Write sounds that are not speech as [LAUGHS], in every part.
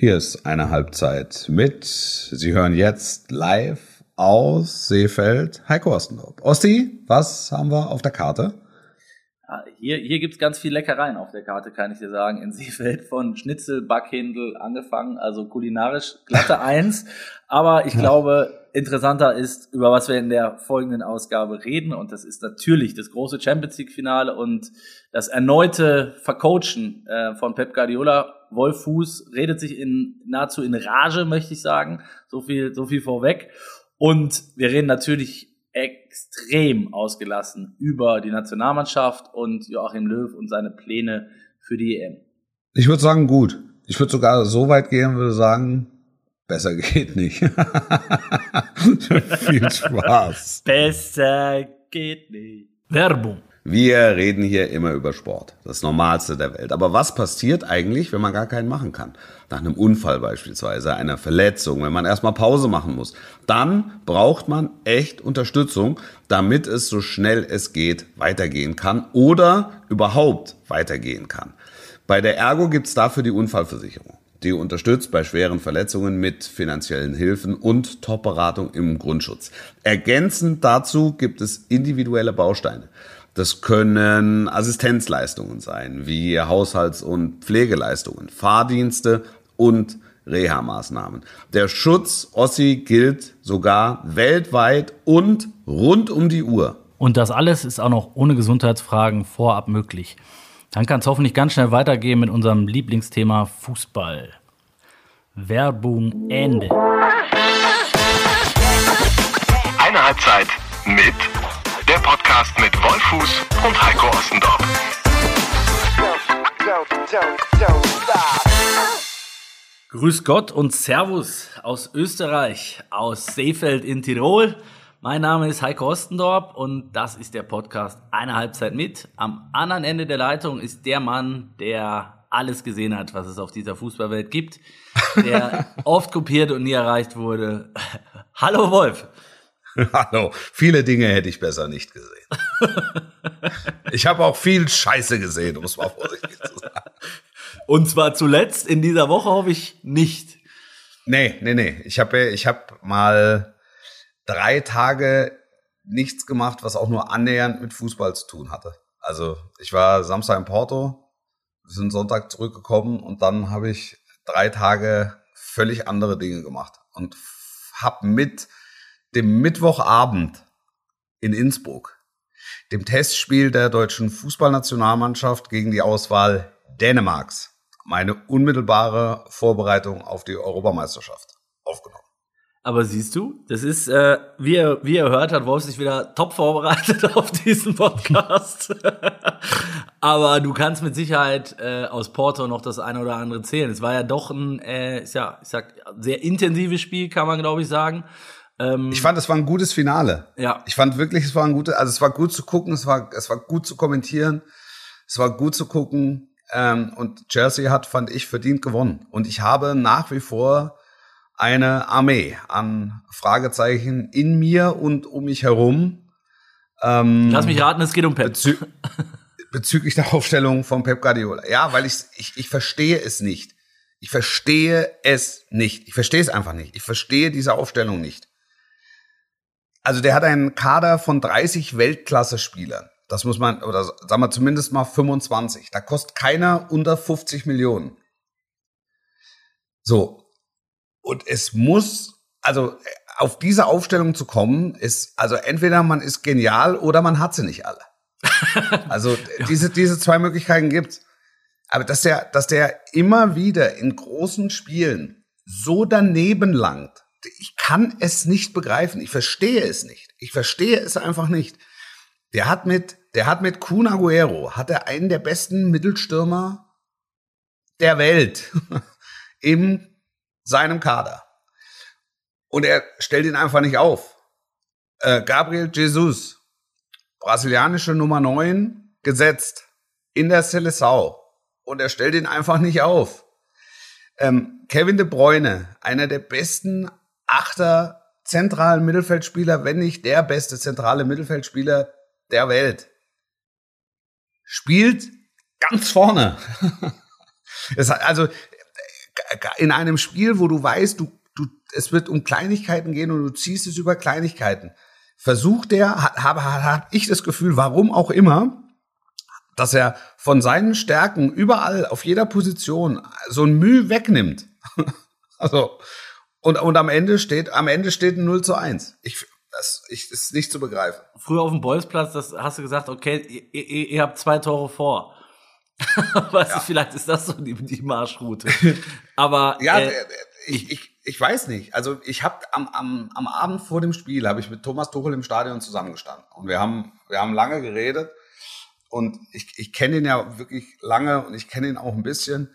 Hier ist eine Halbzeit mit. Sie hören jetzt live aus Seefeld Heiko Ostendorf. Osti, was haben wir auf der Karte? Hier, hier gibt's ganz viel Leckereien auf der Karte, kann ich dir sagen. In Seefeld von Schnitzel, Backhändel angefangen, also kulinarisch glatte [LAUGHS] Eins. Aber ich glaube, interessanter ist, über was wir in der folgenden Ausgabe reden. Und das ist natürlich das große Champions League-Finale und das erneute Vercoachen äh, von Pep Guardiola. Wolf Fuß redet sich in nahezu in Rage, möchte ich sagen. So viel, so viel vorweg. Und wir reden natürlich extrem ausgelassen über die Nationalmannschaft und Joachim Löw und seine Pläne für die EM. Ich würde sagen, gut. Ich würde sogar so weit gehen, würde sagen, besser [LAUGHS] geht nicht. [LAUGHS] Viel Spaß. Besser geht nicht. Werbung. Wir reden hier immer über Sport, das Normalste der Welt. Aber was passiert eigentlich, wenn man gar keinen machen kann? Nach einem Unfall beispielsweise, einer Verletzung, wenn man erstmal Pause machen muss. Dann braucht man echt Unterstützung, damit es so schnell es geht weitergehen kann oder überhaupt weitergehen kann. Bei der Ergo gibt's dafür die Unfallversicherung. Die unterstützt bei schweren Verletzungen mit finanziellen Hilfen und Top-Beratung im Grundschutz. Ergänzend dazu gibt es individuelle Bausteine. Das können Assistenzleistungen sein, wie Haushalts- und Pflegeleistungen, Fahrdienste und Reha-Maßnahmen. Der Schutz Ossi gilt sogar weltweit und rund um die Uhr. Und das alles ist auch noch ohne Gesundheitsfragen vorab möglich. Dann kann es hoffentlich ganz schnell weitergehen mit unserem Lieblingsthema Fußball. Werbung Ende. Eine Halbzeit mit der Podcast mit Wolfuß und Heiko Ostendorf. Grüß Gott und Servus aus Österreich, aus Seefeld in Tirol. Mein Name ist Heiko Ostendorp und das ist der Podcast Eine Halbzeit mit. Am anderen Ende der Leitung ist der Mann, der alles gesehen hat, was es auf dieser Fußballwelt gibt, der [LAUGHS] oft kopiert und nie erreicht wurde. Hallo Wolf. [LAUGHS] Hallo, viele Dinge hätte ich besser nicht gesehen. [LAUGHS] ich habe auch viel Scheiße gesehen, um es mal vorsichtig zu sagen. Und zwar zuletzt in dieser Woche hoffe ich nicht. Nee, nee, nee. Ich habe ich hab mal drei Tage nichts gemacht, was auch nur annähernd mit Fußball zu tun hatte. Also ich war Samstag in Porto, sind Sonntag zurückgekommen und dann habe ich drei Tage völlig andere Dinge gemacht und habe mit dem Mittwochabend in Innsbruck, dem Testspiel der deutschen Fußballnationalmannschaft gegen die Auswahl Dänemarks, meine unmittelbare Vorbereitung auf die Europameisterschaft aufgenommen. Aber siehst du, das ist, äh, wie, ihr, wie ihr hört, hat Wolf sich wieder top vorbereitet [LAUGHS] auf diesen Podcast. [LAUGHS] Aber du kannst mit Sicherheit äh, aus Porto noch das eine oder andere zählen. Es war ja doch ein, äh, ja, ich sag, sehr intensives Spiel, kann man glaube ich sagen. Ähm, ich fand, es war ein gutes Finale. Ja. Ich fand wirklich, es war ein gutes, also es war gut zu gucken, es war, es war gut zu kommentieren, es war gut zu gucken. Ähm, und Chelsea hat, fand ich, verdient gewonnen. Und ich habe nach wie vor eine Armee an Fragezeichen in mir und um mich herum. Ähm, Lass mich raten, es geht um Pep. Bezü [LAUGHS] bezüglich der Aufstellung von Pep Guardiola. Ja, weil ich, ich, ich verstehe es nicht. Ich verstehe es nicht. Ich verstehe es einfach nicht. Ich verstehe diese Aufstellung nicht. Also der hat einen Kader von 30 Weltklasse-Spielern. Das muss man, oder sagen wir zumindest mal 25. Da kostet keiner unter 50 Millionen. So. Und es muss, also auf diese Aufstellung zu kommen, ist, also entweder man ist genial oder man hat sie nicht alle. [LAUGHS] Also diese, diese zwei Möglichkeiten gibt's. Aber dass der, dass der immer wieder in großen Spielen so daneben langt, ich kann es nicht begreifen. Ich verstehe es nicht. Ich verstehe es einfach nicht. Der hat mit, der hat mit Kun Aguero, hat er einen der besten Mittelstürmer der Welt [LAUGHS] in seinem Kader. Und er stellt ihn einfach nicht auf. Äh, Gabriel Jesus, brasilianische Nummer 9, gesetzt in der Seleção. Und er stellt ihn einfach nicht auf. Ähm, Kevin de Bruyne, einer der besten achter zentralen Mittelfeldspieler, wenn nicht der beste zentrale Mittelfeldspieler der Welt. Spielt ganz vorne. [LAUGHS] Also in einem Spiel, wo du weißt, du, du, es wird um Kleinigkeiten gehen und du ziehst es über Kleinigkeiten. Versucht er, habe hab, hab ich das Gefühl, warum auch immer, dass er von seinen Stärken überall auf jeder Position so ein Mühe wegnimmt. [LAUGHS] also, und, und am Ende steht, am Ende steht ein 0 zu 1. Ich, das, ich, das ist nicht zu begreifen. Früher auf dem Bolzplatz, das hast du gesagt, okay, ihr, ihr, ihr habt zwei Tore vor. [LAUGHS] weißt ja. du, vielleicht ist das so die, die Marschroute. [LAUGHS] Aber ja, äh, ich, ich, ich weiß nicht. Also ich habe am, am, am Abend vor dem Spiel habe ich mit Thomas Tuchel im Stadion zusammengestanden und wir haben wir haben lange geredet und ich, ich kenne ihn ja wirklich lange und ich kenne ihn auch ein bisschen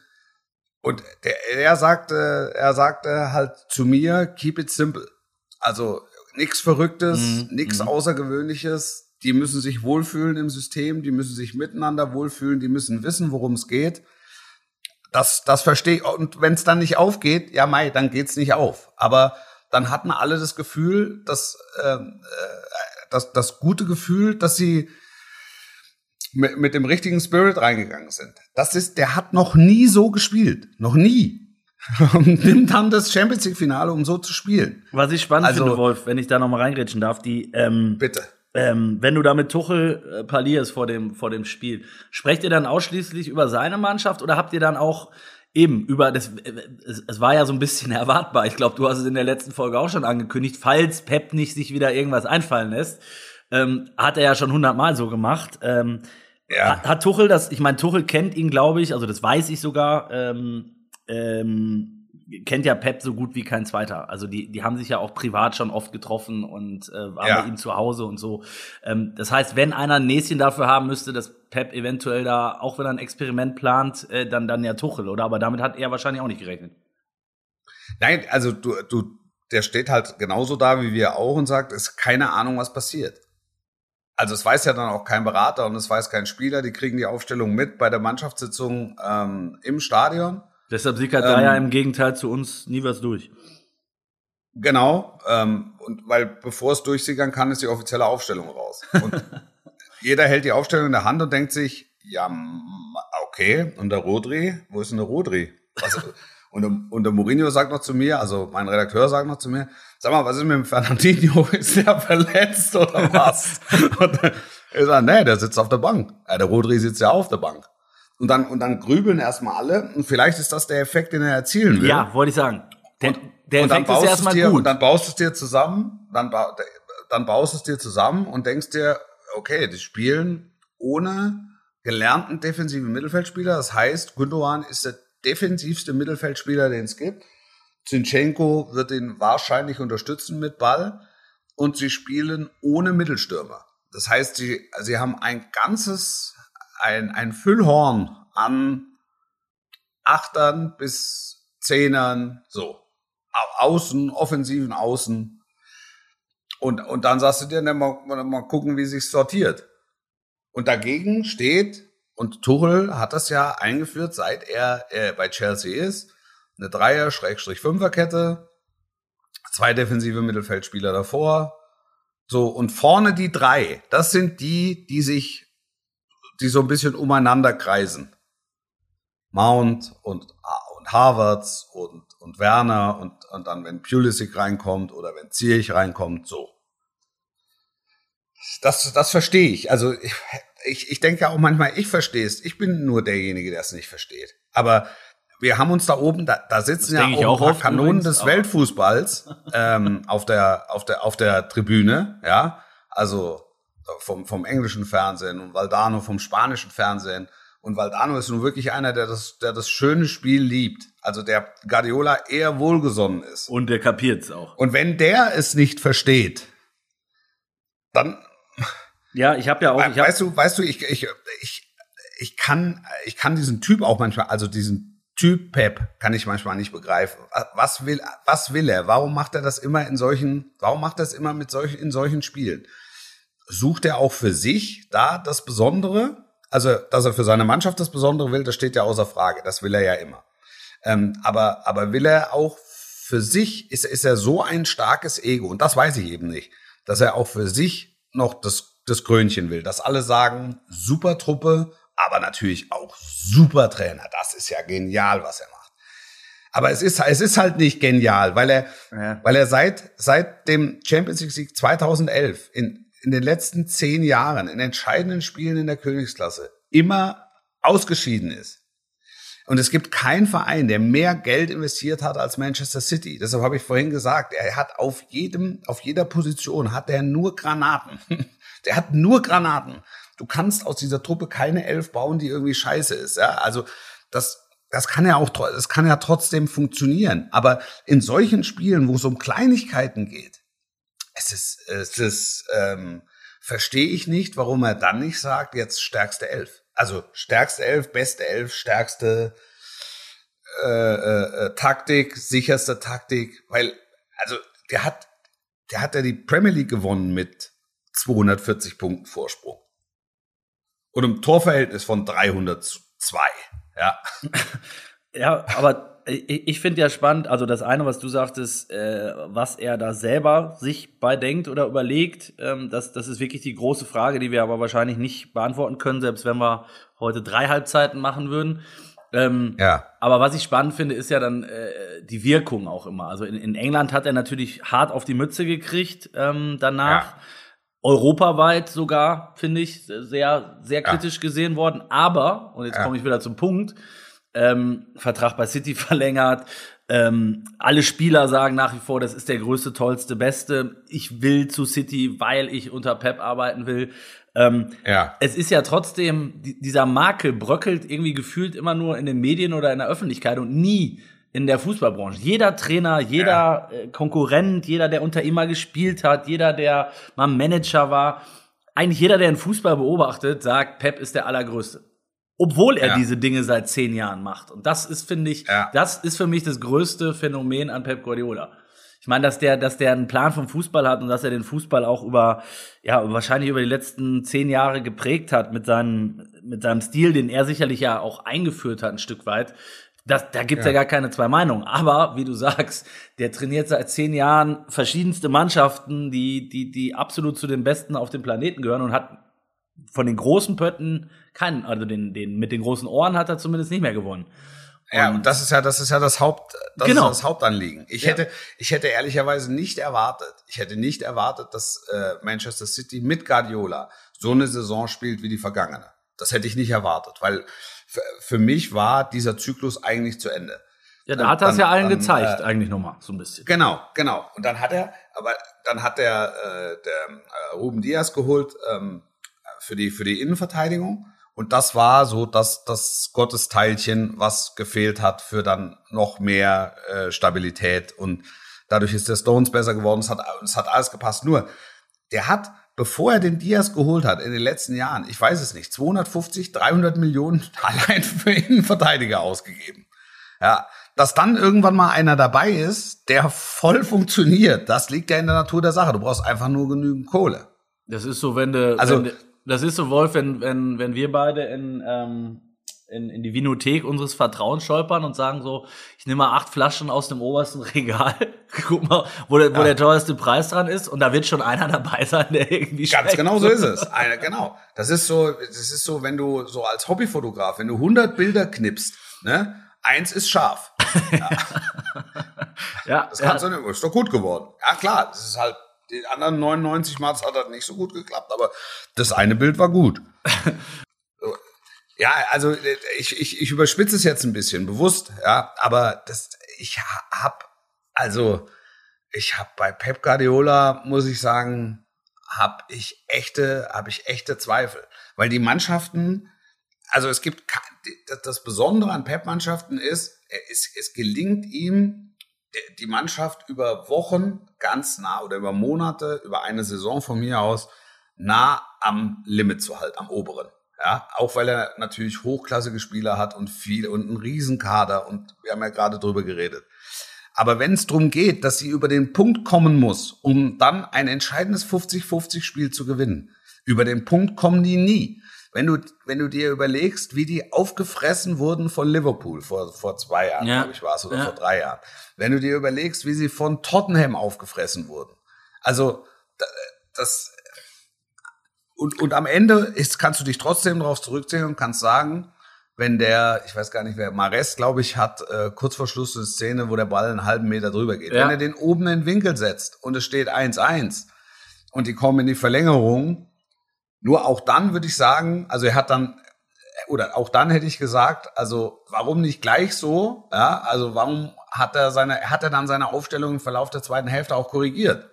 und der, er sagte er sagte halt zu mir keep it simple. Also nichts Verrücktes, mhm. nichts mhm. Außergewöhnliches. Die müssen sich wohlfühlen im System, die müssen sich miteinander wohlfühlen, die müssen wissen, worum es geht. Das, das verstehe ich. Und wenn es dann nicht aufgeht, ja, Mai, dann geht's nicht auf. Aber dann hatten alle das Gefühl, dass ähm, äh, das, das gute Gefühl, dass sie mit, mit dem richtigen Spirit reingegangen sind. Das ist, der hat noch nie so gespielt. Noch nie. [LAUGHS] und nimmt dann das Champions League Finale, um so zu spielen. Was ich spannend also, finde, Wolf, wenn ich da nochmal reingrätschen darf, die, ähm, bitte. Ähm, wenn du da mit Tuchel äh, parlierst vor dem, vor dem Spiel, sprecht ihr dann ausschließlich über seine Mannschaft oder habt ihr dann auch eben über das, äh, es, es war ja so ein bisschen [LAUGHS] erwartbar. Ich glaube, du hast es in der letzten Folge auch schon angekündigt, falls Pep nicht sich wieder irgendwas einfallen lässt, ähm, hat er ja schon hundertmal so gemacht. Ähm, ja. hat, hat Tuchel das, ich meine, Tuchel kennt ihn, glaube ich, also das weiß ich sogar, ähm, ähm, kennt ja Pep so gut wie kein zweiter. Also die, die haben sich ja auch privat schon oft getroffen und äh, waren ja. bei ihm zu Hause und so. Ähm, das heißt, wenn einer ein Näschen dafür haben müsste, dass Pep eventuell da, auch wenn er ein Experiment plant, äh, dann, dann ja Tuchel, oder? Aber damit hat er wahrscheinlich auch nicht gerechnet. Nein, also du, du, der steht halt genauso da wie wir auch und sagt, es ist keine Ahnung, was passiert. Also es weiß ja dann auch kein Berater und es weiß kein Spieler, die kriegen die Aufstellung mit bei der Mannschaftssitzung ähm, im Stadion Deshalb sickert ähm, da ja im Gegenteil zu uns nie was durch. Genau, ähm, und weil bevor es durchsickern kann, ist die offizielle Aufstellung raus. Und [LAUGHS] jeder hält die Aufstellung in der Hand und denkt sich, ja, okay, und der Rodri, wo ist denn der Rodri? Also, und, und der Mourinho sagt noch zu mir, also mein Redakteur sagt noch zu mir, sag mal, was ist mit dem Fernandinho? [LAUGHS] Ist der verletzt oder was? [LAUGHS] und er sagt, nee, der sitzt auf der Bank. Ja, der Rodri sitzt ja auf der Bank. Und dann, und dann grübeln erstmal alle. Und vielleicht ist das der Effekt, den er erzielen will. Ja, wollte ich sagen. Der, und, der und Effekt ist erstmal dir, gut. Und dann baust du es dir zusammen, dann, ba dann baust du es dir zusammen und denkst dir, okay, die spielen ohne gelernten defensiven Mittelfeldspieler. Das heißt, Gündogan ist der defensivste Mittelfeldspieler, den es gibt. Zinchenko wird ihn wahrscheinlich unterstützen mit Ball. Und sie spielen ohne Mittelstürmer. Das heißt, sie, sie haben ein ganzes ein, ein Füllhorn an Achtern bis Zehnern, so. Außen, offensiven Außen. Und, und dann sagst du dir, ne, mal, mal gucken, wie sich sortiert. Und dagegen steht, und Tuchel hat das ja eingeführt, seit er äh, bei Chelsea ist, eine Dreier-Fünfer-Kette, zwei defensive Mittelfeldspieler davor, so, und vorne die drei, das sind die, die sich die so ein bisschen umeinander kreisen. Mount und, und Harvards und, und Werner und, und dann, wenn Pulisic reinkommt oder wenn Zierich reinkommt, so. Das, das verstehe ich. Also ich, ich, ich denke auch manchmal, ich verstehe es. Ich bin nur derjenige, der es nicht versteht. Aber wir haben uns da oben, da, da sitzen das ja auch, auch Kanonen des Weltfußballs ähm, [LAUGHS] auf der auf der auf der Tribüne, ja. Also vom, vom englischen Fernsehen und Valdano vom spanischen Fernsehen. Und Valdano ist nun wirklich einer, der das, der das schöne Spiel liebt. Also der Guardiola eher wohlgesonnen ist. Und der kapiert es auch. Und wenn der es nicht versteht, dann. Ja, ich habe ja auch. Ich hab weißt du, weißt du, ich, ich, ich, ich kann, ich kann diesen Typ auch manchmal, also diesen Typ Pep kann ich manchmal nicht begreifen. Was will, was will er? Warum macht er das immer in solchen, warum macht er das immer mit solchen, in solchen Spielen? sucht er auch für sich da das Besondere? Also, dass er für seine Mannschaft das Besondere will, das steht ja außer Frage. Das will er ja immer. Ähm, aber, aber will er auch für sich, ist, ist er so ein starkes Ego, und das weiß ich eben nicht, dass er auch für sich noch das, das Krönchen will, dass alle sagen, super Truppe, aber natürlich auch super Trainer. Das ist ja genial, was er macht. Aber es ist, es ist halt nicht genial, weil er, ja. weil er seit, seit dem Champions League Sieg 2011 in, in den letzten zehn Jahren in entscheidenden Spielen in der Königsklasse immer ausgeschieden ist. Und es gibt keinen Verein, der mehr Geld investiert hat als Manchester City. Deshalb habe ich vorhin gesagt, er hat auf jedem, auf jeder Position hat er nur Granaten. [LAUGHS] der hat nur Granaten. Du kannst aus dieser Truppe keine Elf bauen, die irgendwie scheiße ist. Ja, also das, das kann ja auch, das kann ja trotzdem funktionieren. Aber in solchen Spielen, wo es um Kleinigkeiten geht, es ist, es ist, ähm, verstehe ich nicht, warum er dann nicht sagt, jetzt stärkste Elf. Also stärkste Elf, beste Elf, stärkste äh, äh, äh, Taktik, sicherste Taktik, weil, also der hat, der hat ja die Premier League gewonnen mit 240 Punkten Vorsprung. Und im Torverhältnis von 302. Ja. [LAUGHS] Ja, aber ich, ich finde ja spannend, also das eine, was du sagtest, äh, was er da selber sich bei denkt oder überlegt, ähm, das, das ist wirklich die große Frage, die wir aber wahrscheinlich nicht beantworten können, selbst wenn wir heute drei Halbzeiten machen würden. Ähm, ja. Aber was ich spannend finde, ist ja dann äh, die Wirkung auch immer. Also in, in England hat er natürlich hart auf die Mütze gekriegt ähm, danach. Ja. Europaweit sogar, finde ich, sehr, sehr kritisch ja. gesehen worden. Aber, und jetzt komme ich wieder zum Punkt, ähm, Vertrag bei City [LAUGHS] verlängert. Ähm, alle Spieler sagen nach wie vor, das ist der größte, tollste, beste. Ich will zu City, weil ich unter Pep arbeiten will. Ähm, ja. Es ist ja trotzdem, dieser Makel bröckelt irgendwie gefühlt immer nur in den Medien oder in der Öffentlichkeit und nie in der Fußballbranche. Jeder Trainer, jeder ja. Äh, Konkurrent, jeder, der unter ihm mal gespielt hat, jeder, der mal Manager war, eigentlich jeder, der den Fußball beobachtet, sagt, Pep ist der Allergrößte obwohl er ja. diese Dinge seit zehn Jahren macht. Und das ist, finde ich, ja. das ist für mich das größte Phänomen an Pep Guardiola. Ich meine, dass der, dass der einen Plan vom Fußball hat und dass er den Fußball auch über, ja, wahrscheinlich über die letzten zehn Jahre geprägt hat mit seinem, mit seinem Stil, den er sicherlich ja auch eingeführt hat, ein Stück weit. Das, da gibt's ja. ja gar keine zwei Meinungen. Aber wie du sagst, der trainiert seit zehn Jahren verschiedenste Mannschaften, die, die, die absolut zu den Besten auf dem Planeten gehören und hat von den großen Pötten keinen, also den, den mit den großen Ohren hat er zumindest nicht mehr gewonnen. Und ja, und das ist ja, das ist ja das Haupt, das genau. ist das Hauptanliegen. Ich ja. hätte, ich hätte ehrlicherweise nicht erwartet, ich hätte nicht erwartet, dass äh, Manchester City mit Guardiola so eine Saison spielt wie die vergangene. Das hätte ich nicht erwartet, weil für, für mich war dieser Zyklus eigentlich zu Ende. Ja, da hat er es ja allen dann, gezeigt, äh, eigentlich nochmal, so ein bisschen. Genau, genau. Und dann hat er, aber dann hat der, äh, der äh, Ruben Diaz geholt ähm, für die für die Innenverteidigung und das war so das, das Gottesteilchen, was gefehlt hat für dann noch mehr äh, Stabilität. Und dadurch ist der Stones besser geworden. Es hat, es hat alles gepasst. Nur, der hat, bevor er den Diaz geholt hat in den letzten Jahren, ich weiß es nicht, 250, 300 Millionen [LAUGHS] allein für Innenverteidiger ausgegeben. Ja, dass dann irgendwann mal einer dabei ist, der voll funktioniert, das liegt ja in der Natur der Sache. Du brauchst einfach nur genügend Kohle. Das ist so, wenn du, also, wenn, das ist so, Wolf, wenn, wenn, wenn wir beide in, ähm, in, in die Vinothek unseres Vertrauens stolpern und sagen so, ich nehme mal acht Flaschen aus dem obersten [LAUGHS] Regal, guck mal, wo der, ja. wo der teuerste Preis dran ist und da wird schon einer dabei sein, der irgendwie Ganz schmeckt. genau so ist es. Eine, genau. Das ist so, das ist so, wenn du so als Hobbyfotograf, wenn du 100 Bilder knippst, ne, eins ist scharf. Ja. [LAUGHS] ja das kannst ja. du nicht, ist doch gut geworden. Ja klar, das ist halt die anderen 99 Mal hat das nicht so gut geklappt, aber das eine Bild war gut. [LAUGHS] ja, also ich, ich, ich überspitze es jetzt ein bisschen, bewusst, ja, aber das, ich hab, also ich habe bei Pep Guardiola, muss ich sagen, habe ich echte, habe ich echte Zweifel, weil die Mannschaften, also es gibt das Besondere an Pep-Mannschaften ist, es, es gelingt ihm die Mannschaft über Wochen ganz nah oder über Monate, über eine Saison von mir aus nah am Limit zu halten, am oberen. Ja, auch weil er natürlich hochklassige Spieler hat und viel und einen Riesenkader und wir haben ja gerade drüber geredet. Aber wenn es darum geht, dass sie über den Punkt kommen muss, um dann ein entscheidendes 50-50 Spiel zu gewinnen, über den Punkt kommen die nie wenn du, wenn du dir überlegst, wie die aufgefressen wurden von Liverpool vor, vor zwei Jahren, ja. glaube ich, war es, oder ja. vor drei Jahren. Wenn du dir überlegst, wie sie von Tottenham aufgefressen wurden. Also, das, und, und am Ende ist, kannst du dich trotzdem darauf zurückziehen und kannst sagen, wenn der, ich weiß gar nicht wer, Mares, glaube ich, hat äh, kurz vor Schluss eine Szene, wo der Ball einen halben Meter drüber geht. Ja. Wenn er den oben in den Winkel setzt und es steht 1-1 und die kommen in die Verlängerung, nur auch dann würde ich sagen, also er hat dann, oder auch dann hätte ich gesagt, also warum nicht gleich so? Ja, also warum hat er seine, hat er dann seine Aufstellung im Verlauf der zweiten Hälfte auch korrigiert?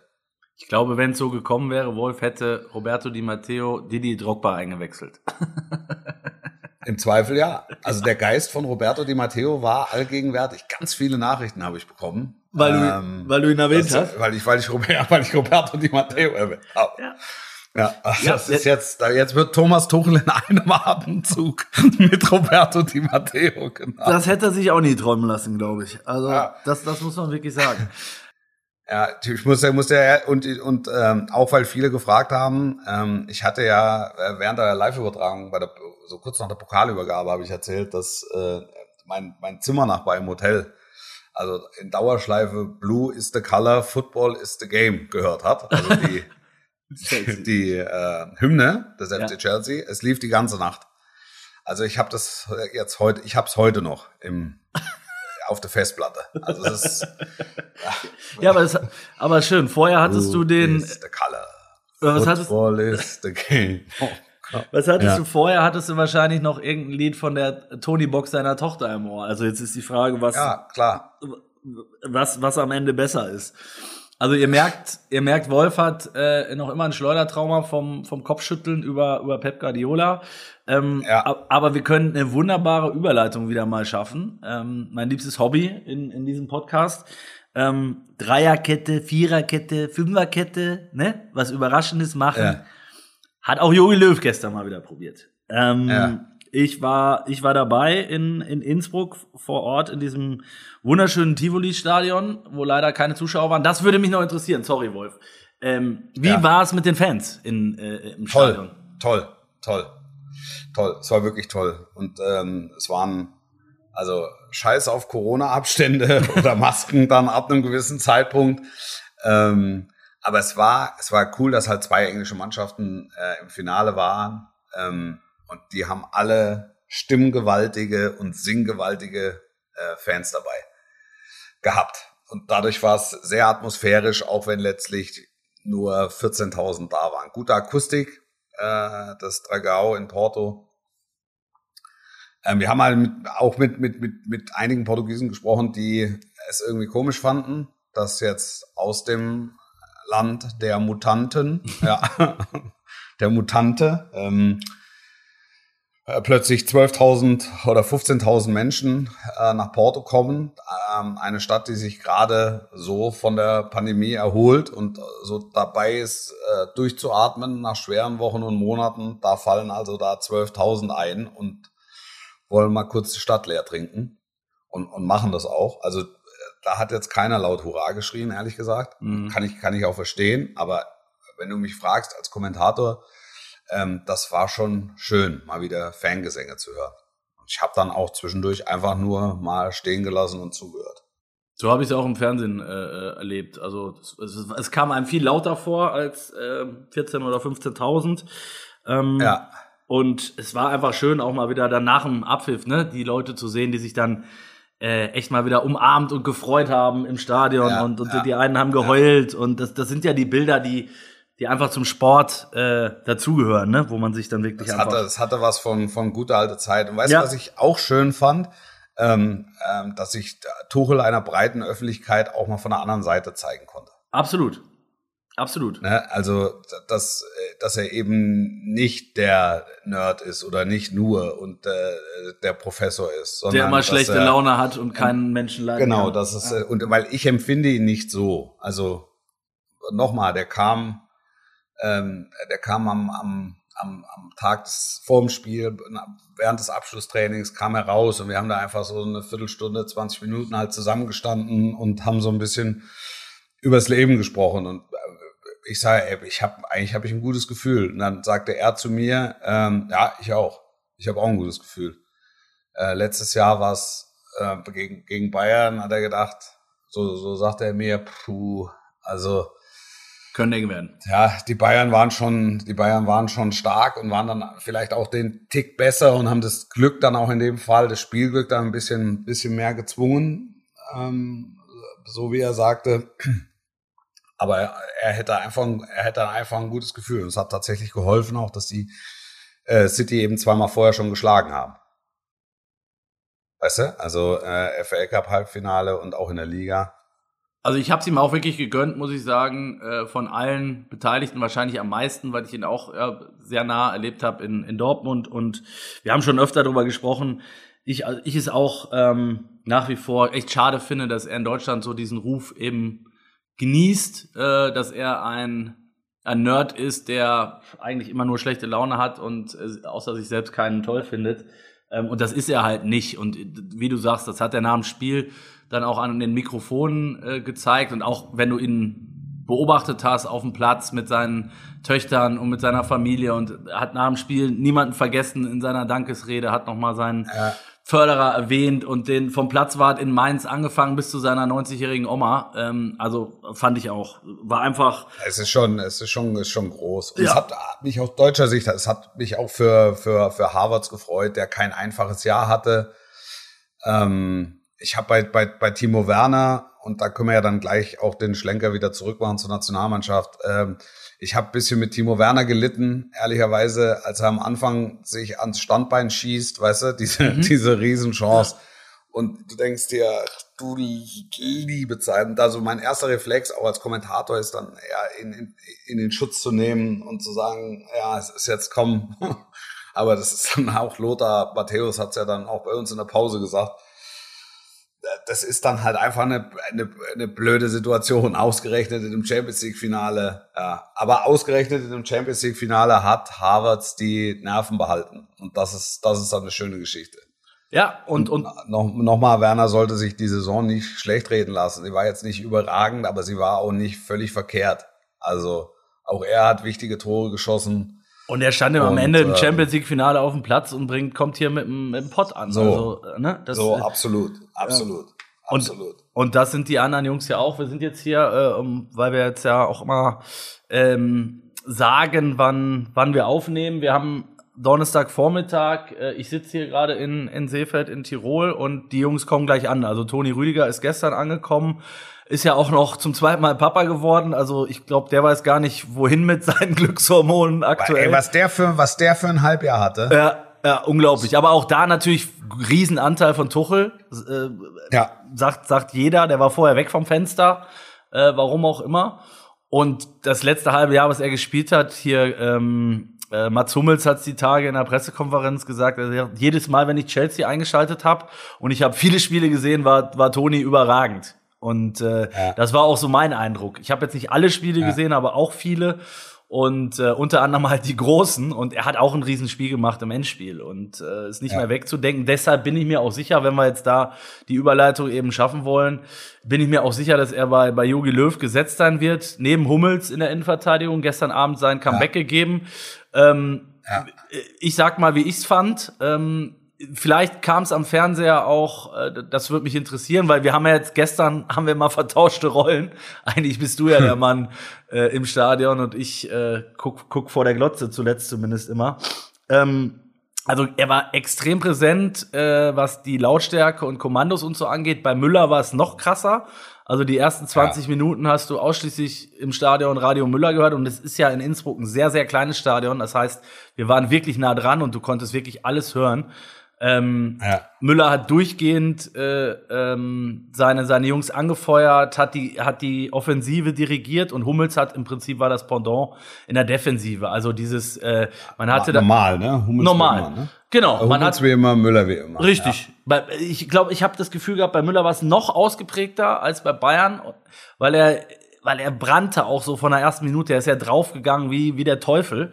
Ich glaube, wenn es so gekommen wäre, Wolf hätte Roberto Di Matteo Didi Drogba eingewechselt. [LAUGHS] Im Zweifel ja. Also der Geist von Roberto Di Matteo war allgegenwärtig. Ganz viele Nachrichten habe ich bekommen. Weil du, Ähm, weil du ihn erwähnt das, hast. Weil ich, weil ich, [LAUGHS] weil ich Roberto Di Matteo erwähnt habe. Ja. Ja, ach, Ja, das ist jetzt, jetzt wird Thomas Tuchel in einem [LAUGHS] Atemzug mit Roberto Di Matteo genannt. Das hätte er sich auch nie träumen lassen, glaube ich. Also Ja. das, das muss man wirklich sagen. Ja, ich muss ja, muss ja, und, und ähm, auch weil viele gefragt haben, ähm, ich hatte ja äh, während der Live-Übertragung, bei der, so kurz nach der Pokalübergabe, habe ich erzählt, dass äh, mein, mein Zimmernachbar im Hotel, also in Dauerschleife Blue is the color, Football is the game gehört hat. Also [LAUGHS] die, Chelsea. die äh, Hymne des FC Ja. Chelsea. Es lief die ganze Nacht. Also ich habe das jetzt heute, ich habe es heute noch im [LAUGHS] auf der Festplatte. Also es ist [LAUGHS] Ja, aber, das, aber schön. Vorher hattest du den. is the color. Oder was hattest, is the game. [LAUGHS] Oh was hattest Ja. du vorher? Hattest du wahrscheinlich noch irgendein Lied von der Tony Box deiner Tochter im Ohr. Also jetzt ist die Frage, was, Ja, klar. was, was am Ende besser ist. Also ihr merkt, ihr merkt, Wolf hat äh, noch immer ein Schleudertrauma vom, vom Kopfschütteln über, über Pep Guardiola. Ähm, Ja. ab- Aber wir können eine wunderbare Überleitung wieder mal schaffen. Ähm, mein liebstes Hobby in, in diesem Podcast. Ähm, Dreierkette, Viererkette, Fünferkette, ne? Was Überraschendes machen. Ja. Hat auch Jogi Löw gestern mal wieder probiert. Ähm, Ja. Ich war, ich war dabei in, in Innsbruck vor Ort in diesem wunderschönen Tivoli-Stadion, wo leider keine Zuschauer waren. Das würde mich noch interessieren. Sorry, Wolf. Ähm, wie Ja. war es mit den Fans in, äh, im Toll, Stadion? toll, toll, toll. Es war wirklich toll. Und ähm, es waren also Scheiß auf Corona-Abstände [LAUGHS] oder Masken dann ab einem gewissen Zeitpunkt. Ähm, aber es war, es war cool, dass halt zwei englische Mannschaften äh, im Finale waren. Ähm, und die haben alle stimmgewaltige und singgewaltige äh, Fans dabei gehabt. Und dadurch war es sehr atmosphärisch, auch wenn letztlich nur 14.000 da waren. Gute Akustik, äh, das Dragao in Porto. Ähm, wir haben halt mit, auch mit, mit, mit, mit einigen Portugiesen gesprochen, die es irgendwie komisch fanden, dass jetzt aus dem Land der Mutanten, [LAUGHS] ja, der Mutante, ähm, äh, plötzlich 12.000 oder 15.000 Menschen äh, nach Porto kommen. Ähm, eine Stadt, die sich gerade so von der Pandemie erholt und äh, so dabei ist, äh, durchzuatmen nach schweren Wochen und Monaten. Da fallen also da 12.000 ein und wollen mal kurz die Stadt leer trinken und, und machen das auch. Also äh, da hat jetzt keiner laut Hurra geschrien, ehrlich gesagt. Mhm. Kann ich, kann ich auch verstehen. Aber wenn du mich fragst als Kommentator, ähm, das war schon schön, mal wieder Fangesänge zu hören. Und ich habe dann auch zwischendurch einfach nur mal stehen gelassen und zugehört. So habe ich es auch im Fernsehen äh, äh, erlebt. Also es, es, es kam einem viel lauter vor als äh, 14.000 oder 15.000. Ähm, Ja, Und es war einfach schön, auch mal wieder dann nach dem Abpfiff, ne, die Leute zu sehen, die sich dann äh, echt mal wieder umarmt und gefreut haben im Stadion Ja, und, und ja, die einen haben geheult und das, das sind ja die Bilder, die, die einfach zum Sport äh, dazugehören, ne, wo man sich dann wirklich das einfach. hatte, das hatte was von, von guter alte Zeit. Und weißt du, Ja. was ich auch schön fand? Ähm, ähm, dass sich Tuchel einer breiten Öffentlichkeit auch mal von der anderen Seite zeigen konnte. Absolut. Absolut. Ne? Also, dass, äh, dass er eben nicht der Nerd ist oder nicht nur und äh, der Professor ist, sondern Der immer schlechte er, Laune hat und keinen Menschen leiden Genau, kann. das ist, äh, und weil ich empfinde ihn nicht so. Also nochmal, der kam, ähm, der kam am, am, am, am Tag des, vorm Spiel, während des Abschlusstrainings kam er raus und wir haben da einfach so eine Viertelstunde, 20 Minuten halt zusammengestanden und haben so ein bisschen übers Leben gesprochen und äh, ich sage, ey, ich habe eigentlich habe ich ein gutes Gefühl. Und dann sagte er zu mir, ähm, ja, ich auch. Ich habe auch ein gutes Gefühl. Äh, letztes Jahr war es äh, gegen, gegen Bayern, hat er gedacht, so, so sagte er mir, puh, also können eng werden. Ja, die Bayern waren schon, die Bayern waren schon stark und waren dann vielleicht auch den Tick besser und haben das Glück dann auch in dem Fall, das Spielglück dann ein bisschen, bisschen mehr gezwungen, ähm, so wie er sagte. Aber er, hätte einfach, er hätte einfach ein gutes Gefühl. Und es hat tatsächlich geholfen auch, dass die äh, City eben zweimal vorher schon geschlagen haben. Weißt du? Also äh, FA Cup Halbfinale und auch in der Liga. Also ich habe es ihm auch wirklich gegönnt, muss ich sagen, äh, von allen Beteiligten wahrscheinlich am meisten, weil ich ihn auch ja, sehr nah erlebt habe in, in Dortmund und wir haben schon öfter darüber gesprochen. Ich, also ich es auch ähm, nach wie vor echt schade finde, dass er in Deutschland so diesen Ruf eben genießt, äh, dass er ein, ein Nerd ist, der eigentlich immer nur schlechte Laune hat und äh, außer sich selbst keinen toll findet. Ähm, und das ist er halt nicht. Und wie du sagst, das hat er nach dem Spiel dann auch an den Mikrofonen äh, gezeigt. Und auch wenn du ihn beobachtet hast auf dem Platz mit seinen Töchtern und mit seiner Familie und hat nach dem Spiel niemanden vergessen in seiner Dankesrede, hat nochmal seinen ja. Förderer erwähnt und den vom Platzwart in Mainz angefangen bis zu seiner 90-jährigen Oma. Ähm, also fand ich auch. War einfach. Es ist schon, es ist schon, ist schon groß. Und ja. es hat mich aus deutscher Sicht, es hat mich auch für, für, für Harvards gefreut, der kein einfaches Jahr hatte. Ähm, ich habe bei, bei, bei Timo Werner, und da können wir ja dann gleich auch den Schlenker wieder zurück machen zur Nationalmannschaft, ähm, ich habe bisschen mit Timo Werner gelitten, ehrlicherweise, als er am Anfang sich ans Standbein schießt, weißt du, diese, mhm. diese Riesenchance. Und du denkst dir, du liebe Zeit. Und also mein erster Reflex auch als Kommentator ist dann ja in, in, in den Schutz zu nehmen und zu sagen, ja, es ist jetzt komm. [LAUGHS] Aber das ist dann auch Lothar Matthäus hat es ja dann auch bei uns in der Pause gesagt das ist dann halt einfach eine, eine, eine blöde Situation, ausgerechnet in dem Champions League-Finale. Ja. Aber ausgerechnet in dem Champions League-Finale hat Harvards die Nerven behalten. Und das ist, das ist dann eine schöne Geschichte. Ja, und, und, und noch, noch mal, Werner sollte sich die Saison nicht schlecht reden lassen. Sie war jetzt nicht überragend, aber sie war auch nicht völlig verkehrt. Also auch er hat wichtige Tore geschossen. Und er stand und, am Ende im ähm, Champions League Finale auf dem Platz und bringt, kommt hier mit dem, mit dem Pott an. So, also, ne? das, so absolut, absolut. Ja. Absolut. Und, und das sind die anderen Jungs ja auch. Wir sind jetzt hier, äh, weil wir jetzt ja auch immer ähm, sagen, wann, wann wir aufnehmen. Wir haben Donnerstagvormittag. Äh, ich sitze hier gerade in, in Seefeld in Tirol und die Jungs kommen gleich an. Also Toni Rüdiger ist gestern angekommen ist ja auch noch zum zweiten Mal Papa geworden. Also ich glaube, der weiß gar nicht, wohin mit [LAUGHS] seinen Glückshormonen aktuell. Ey, was der für was der für ein Halbjahr hatte. Ja, ja, unglaublich. Aber auch da natürlich Riesenanteil von Tuchel. Äh, ja. Sagt, sagt jeder, der war vorher weg vom Fenster, äh, warum auch immer. Und das letzte halbe Jahr, was er gespielt hat, hier ähm, äh, Mats Hummels hat die Tage in der Pressekonferenz gesagt, also jedes Mal, wenn ich Chelsea eingeschaltet habe und ich habe viele Spiele gesehen, war, war Toni überragend. Und äh, ja. das war auch so mein Eindruck. Ich habe jetzt nicht alle Spiele ja. gesehen, aber auch viele und äh, unter anderem halt die Großen. Und er hat auch ein Riesenspiel gemacht im Endspiel und äh, ist nicht ja. mehr wegzudenken. Deshalb bin ich mir auch sicher, wenn wir jetzt da die Überleitung eben schaffen wollen, bin ich mir auch sicher, dass er bei bei Jogi Löw gesetzt sein wird. Neben Hummels in der Innenverteidigung gestern Abend sein Comeback gegeben. Ähm, ich sag mal, wie ich's fand. Ähm, vielleicht kam es am Fernseher auch, äh, das würde mich interessieren, weil wir haben ja jetzt gestern [LAUGHS] haben wir mal vertauschte Rollen. [LAUGHS] Eigentlich bist du ja der Mann äh, im Stadion und ich äh, guck, guck vor der Glotze zuletzt zumindest immer. Ähm, also er war extrem präsent, äh, was die Lautstärke und Kommandos und so angeht. Bei Müller war es noch krasser. Also die ersten 20 ja. Minuten hast du ausschließlich im Stadion Radio Müller gehört und es ist ja in Innsbruck ein sehr, sehr kleines Stadion. Das heißt, wir waren wirklich nah dran und du konntest wirklich alles hören. Ähm, ja. Müller hat durchgehend äh, ähm, seine, seine Jungs angefeuert, hat die, hat die Offensive dirigiert und Hummels hat im Prinzip war das Pendant in der Defensive. Also dieses, äh, man hatte da. Normal, ne? Hummels normal. Immer, ne? Genau. Hummels man hat, wie immer, Müller wie immer. Richtig. Ja. Ich glaube, ich habe das Gefühl gehabt, bei Müller war es noch ausgeprägter als bei Bayern, weil er, weil er brannte auch so von der ersten Minute. Er ist ja draufgegangen wie, wie der Teufel.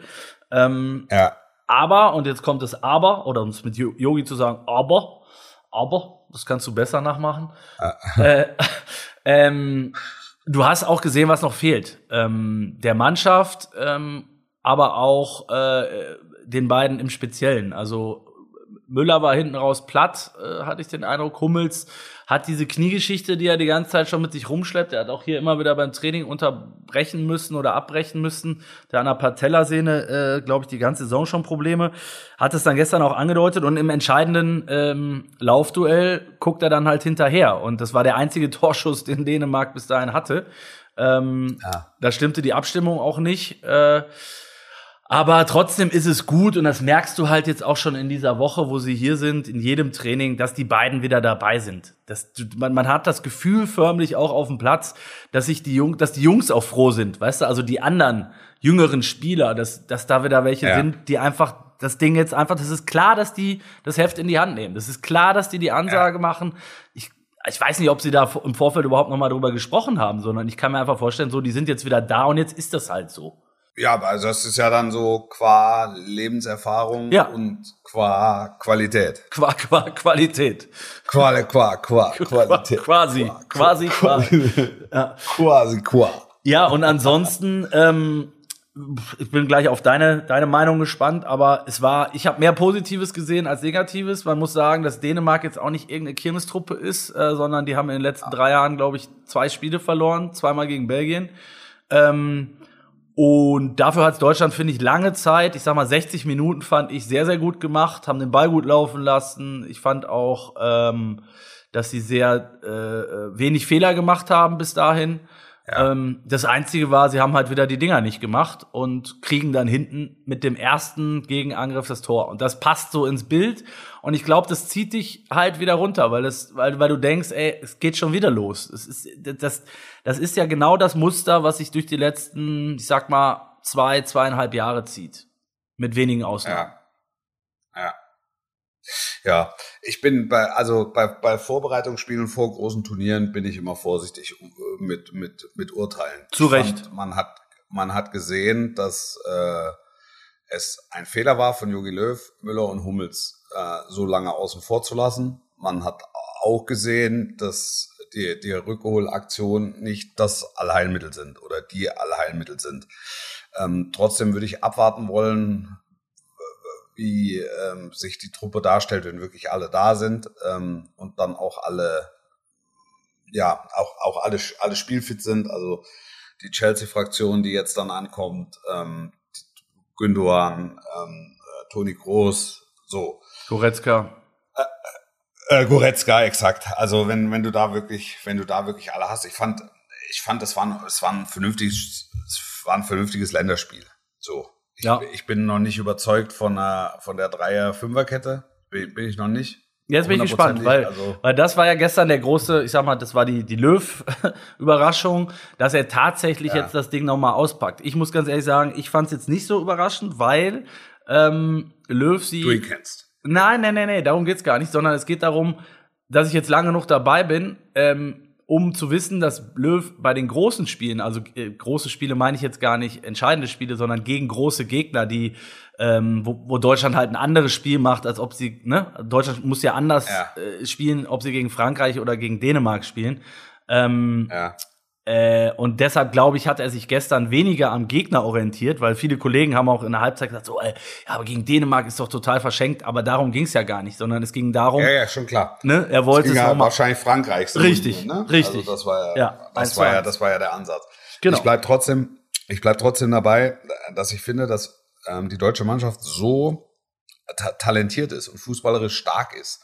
Ähm, ja. Aber, und jetzt kommt das Aber, oder um es mit Yogi zu sagen, aber, aber, das kannst du besser nachmachen. Ah. äh, [LAUGHS] ähm, du hast auch gesehen, was noch fehlt. Ähm, der Mannschaft, ähm, aber auch äh, den beiden im Speziellen. Also Müller war hinten raus platt, äh, hatte ich den Eindruck. Hummels hat diese Kniegeschichte, die er die ganze Zeit schon mit sich rumschleppt. Er hat auch hier immer wieder beim Training unterbrechen müssen oder abbrechen müssen. Der an der Patellasehne, äh, glaube ich, die ganze Saison schon Probleme. Hat es dann gestern auch angedeutet und im entscheidenden ähm, Laufduell guckt er dann halt hinterher. Und das war der einzige [LAUGHS] Torschuss, den Dänemark bis dahin hatte. Ähm, ja. Da stimmte die Abstimmung auch nicht. Äh, aber trotzdem ist es gut und das merkst du halt jetzt auch schon in dieser Woche, wo sie hier sind, in jedem Training, dass die beiden wieder dabei sind. Das, man, man hat das Gefühl förmlich auch auf dem Platz, dass sich die Jungs, dass die Jungs auch froh sind, weißt du, also die anderen jüngeren Spieler, dass, dass da wieder welche ja. sind, die einfach das Ding jetzt einfach, das ist klar, dass die das Heft in die Hand nehmen. Das ist klar, dass die die Ansage ja. machen. Ich, ich weiß nicht, ob sie da im Vorfeld überhaupt noch mal drüber gesprochen haben, sondern ich kann mir einfach vorstellen, so, die sind jetzt wieder da und jetzt ist das halt so. Ja, also das ist ja dann so qua Lebenserfahrung ja. und qua Qualität. Qua, qua Qualität. Quale, qua, [LAUGHS] qua, Qualität. Quasi, qua, quasi, qua. [LAUGHS] Ja. Quasi, qua. Ja, und ansonsten, ähm, ich bin gleich auf deine, deine Meinung gespannt, aber es war, ich habe mehr Positives gesehen als Negatives. Man muss sagen, dass Dänemark jetzt auch nicht irgendeine Kirmestruppe ist, äh, sondern die haben in den letzten drei Jahren, glaube ich, zwei Spiele verloren, zweimal gegen Belgien. Ähm, und dafür hat Deutschland, finde ich, lange Zeit, ich sag mal 60 Minuten fand ich sehr, sehr gut gemacht, haben den Ball gut laufen lassen. Ich fand auch, ähm, dass sie sehr äh, wenig Fehler gemacht haben bis dahin. Ja. Ähm, das Einzige war, sie haben halt wieder die Dinger nicht gemacht und kriegen dann hinten mit dem ersten Gegenangriff das Tor. Und das passt so ins Bild. Und ich glaube, das zieht dich halt wieder runter, weil, das, weil, weil du denkst, ey, es geht schon wieder los. Es ist, das, das ist ja genau das Muster, was sich durch die letzten, ich sag mal, zwei, zweieinhalb Jahre zieht. Mit wenigen Ausnahmen. Ja. Ja. Ich bin bei, also bei, bei Vorbereitungsspielen vor großen Turnieren bin ich immer vorsichtig äh, mit, mit, mit Urteilen. Zu Recht. Fand, man hat, man hat gesehen, dass äh, es ein Fehler war von Jogi Löw, Müller und Hummels äh, so lange außen vor zu lassen. Man hat auch gesehen, dass die, die Rückholaktion nicht das Allheilmittel sind oder die Allheilmittel sind. Ähm, trotzdem würde ich abwarten wollen, wie ähm, sich die Truppe darstellt, wenn wirklich alle da sind ähm, und dann auch alle, ja, auch, auch alle, alle spielfit sind. Also die Chelsea-Fraktion, die jetzt dann ankommt, ähm, Gündogan, ähm, äh, Toni Groß, so. Goretzka. Äh, Goretzka, exakt. Also wenn, wenn du da wirklich, wenn du da wirklich alle hast, ich fand, ich fand, es war, ein, es war ein vernünftiges, es war ein vernünftiges Länderspiel. So. Ich, ja. ich bin noch nicht überzeugt von der, von der Dreier-Fünfer-Kette. Bin, bin ich noch nicht. Jetzt bin ich gespannt, weil, also weil das war ja gestern der große, ich sag mal, das war die, die Löw-Überraschung, [LAUGHS] dass er tatsächlich ja. jetzt das Ding nochmal auspackt. Ich muss ganz ehrlich sagen, ich fand es jetzt nicht so überraschend, weil ähm, Löw sie. Du ihn kennst. Nein, nein, nein, nein, darum geht's gar nicht, sondern es geht darum, dass ich jetzt lange noch dabei bin, ähm, um zu wissen, dass Löw bei den großen Spielen, also äh, große Spiele meine ich jetzt gar nicht entscheidende Spiele, sondern gegen große Gegner, die ähm, wo, wo Deutschland halt ein anderes Spiel macht, als ob sie, ne, Deutschland muss ja anders ja. Äh, spielen, ob sie gegen Frankreich oder gegen Dänemark spielen. Ähm, ja. Äh, und deshalb glaube ich, hat er sich gestern weniger am Gegner orientiert, weil viele Kollegen haben auch in der Halbzeit gesagt, so, ey, ja, aber gegen Dänemark ist doch total verschenkt, aber darum ging es ja gar nicht, sondern es ging darum. Ja, ja, schon klar. Ne, er wollte es, ging es ja wahrscheinlich Frankreich. Richtig, ne? richtig. Also das war ja, ja das war ja, das war ja der Ansatz. Genau. Ich bleib trotzdem, ich bleib trotzdem dabei, dass ich finde, dass ähm, die deutsche Mannschaft so ta talentiert ist und fußballerisch stark ist,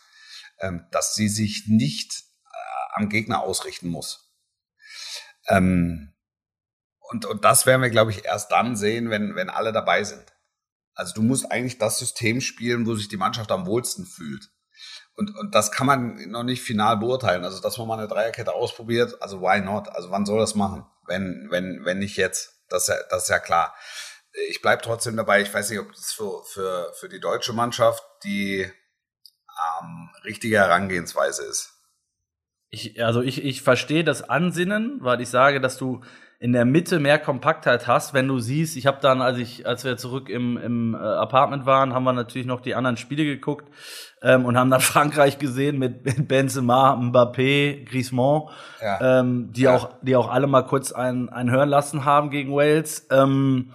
ähm, dass sie sich nicht äh, am Gegner ausrichten muss. Ähm, und, und das werden wir, glaube ich, erst dann sehen, wenn, wenn alle dabei sind. Also du musst eigentlich das System spielen, wo sich die Mannschaft am wohlsten fühlt. Und, und das kann man noch nicht final beurteilen. Also, dass man mal eine Dreierkette ausprobiert, also why not? Also wann soll das machen? Wenn, wenn, wenn nicht jetzt. Das ist ja, das ist ja klar. Ich bleib trotzdem dabei. Ich weiß nicht, ob das für, für, für die deutsche Mannschaft die ähm, richtige Herangehensweise ist. Ich, also ich, ich verstehe das Ansinnen, weil ich sage, dass du in der Mitte mehr Kompaktheit hast, wenn du siehst, ich habe dann, als ich, als wir zurück im, im äh, Apartment waren, haben wir natürlich noch die anderen Spiele geguckt ähm, und haben dann [LAUGHS] Frankreich gesehen mit, mit Benzema, Mbappé, Griezmann, ja. ähm, die ja. auch, die auch alle mal kurz ein, ein hören lassen haben gegen Wales. Ähm,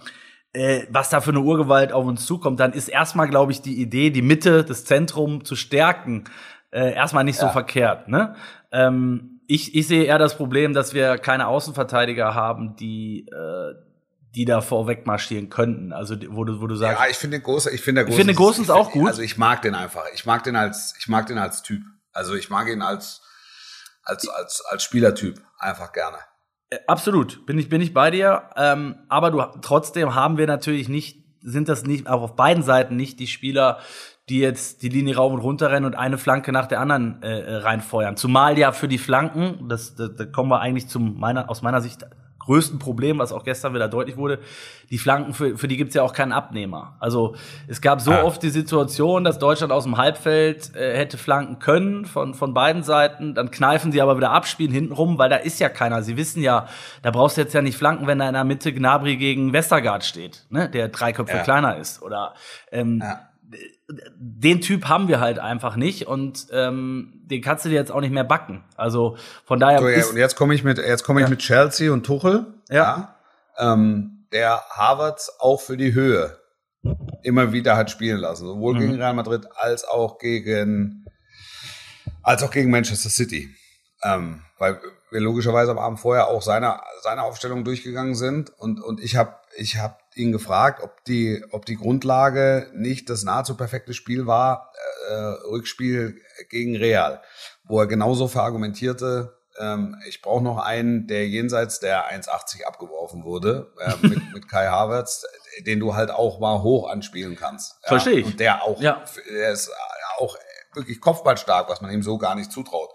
äh, was da für eine Urgewalt auf uns zukommt, dann ist erstmal, glaube ich, die Idee, die Mitte, das Zentrum zu stärken, äh, erstmal nicht so verkehrt. Ne? Ähm, ich, ich sehe eher das Problem, dass wir keine Außenverteidiger haben, die äh, die da vorweg marschieren könnten. Also wo du, wo du sagst. Ja, ich finde Groß, ich finde ich finde Gosens auch gut. Also ich mag den einfach. Ich mag den als, ich mag den als Typ. Also ich mag ihn als, als, als, als Spielertyp einfach gerne. Äh, absolut, bin ich, bin ich bei dir. Ähm, aber du, trotzdem haben wir natürlich nicht, sind das nicht, auch auf beiden Seiten nicht die Spieler, die jetzt die Linie rauf und runter rennen und eine Flanke nach der anderen äh, äh reinfeuern. Zumal ja für die Flanken, das, da, da kommen wir eigentlich zum meiner, aus meiner Sicht größten Problem, was auch gestern wieder deutlich wurde, die Flanken, für, für die gibt's ja auch keinen Abnehmer. Also es gab so ah. oft die Situation, dass Deutschland aus dem Halbfeld äh, hätte flanken können von, von beiden Seiten, dann kneifen sie aber wieder abspielen hintenrum, weil da ist ja keiner. Sie wissen ja, da brauchst du jetzt ja nicht flanken, wenn da in der Mitte Gnabry gegen Westergaard steht, ne, der drei Köpfe ja. kleiner ist. Oder ähm, ja den Typ haben wir halt einfach nicht und ähm, den kannst du dir jetzt auch nicht mehr backen. Also von daher. So, ja, und jetzt komme ich mit jetzt komme ich ja. mit Chelsea und Tuchel. Ja. ja ähm, der Harvards auch für die Höhe immer wieder hat spielen lassen, sowohl mhm. gegen Real Madrid als auch gegen als auch gegen Manchester City, ähm, weil wir logischerweise am Abend vorher auch seine seine Aufstellung durchgegangen sind und und ich habe ich habe ihn gefragt, ob die, ob die Grundlage nicht das nahezu perfekte Spiel war, äh, Rückspiel gegen Real, wo er genauso verargumentierte, ähm, ich brauche noch einen, der jenseits der 1,80 abgeworfen wurde, äh, [LAUGHS] mit, mit Kai Havertz, den du halt auch mal hoch anspielen kannst. Ja? Verstehe ich. Und der auch, ja. der ist auch wirklich kopfballstark, was man ihm so gar nicht zutraut.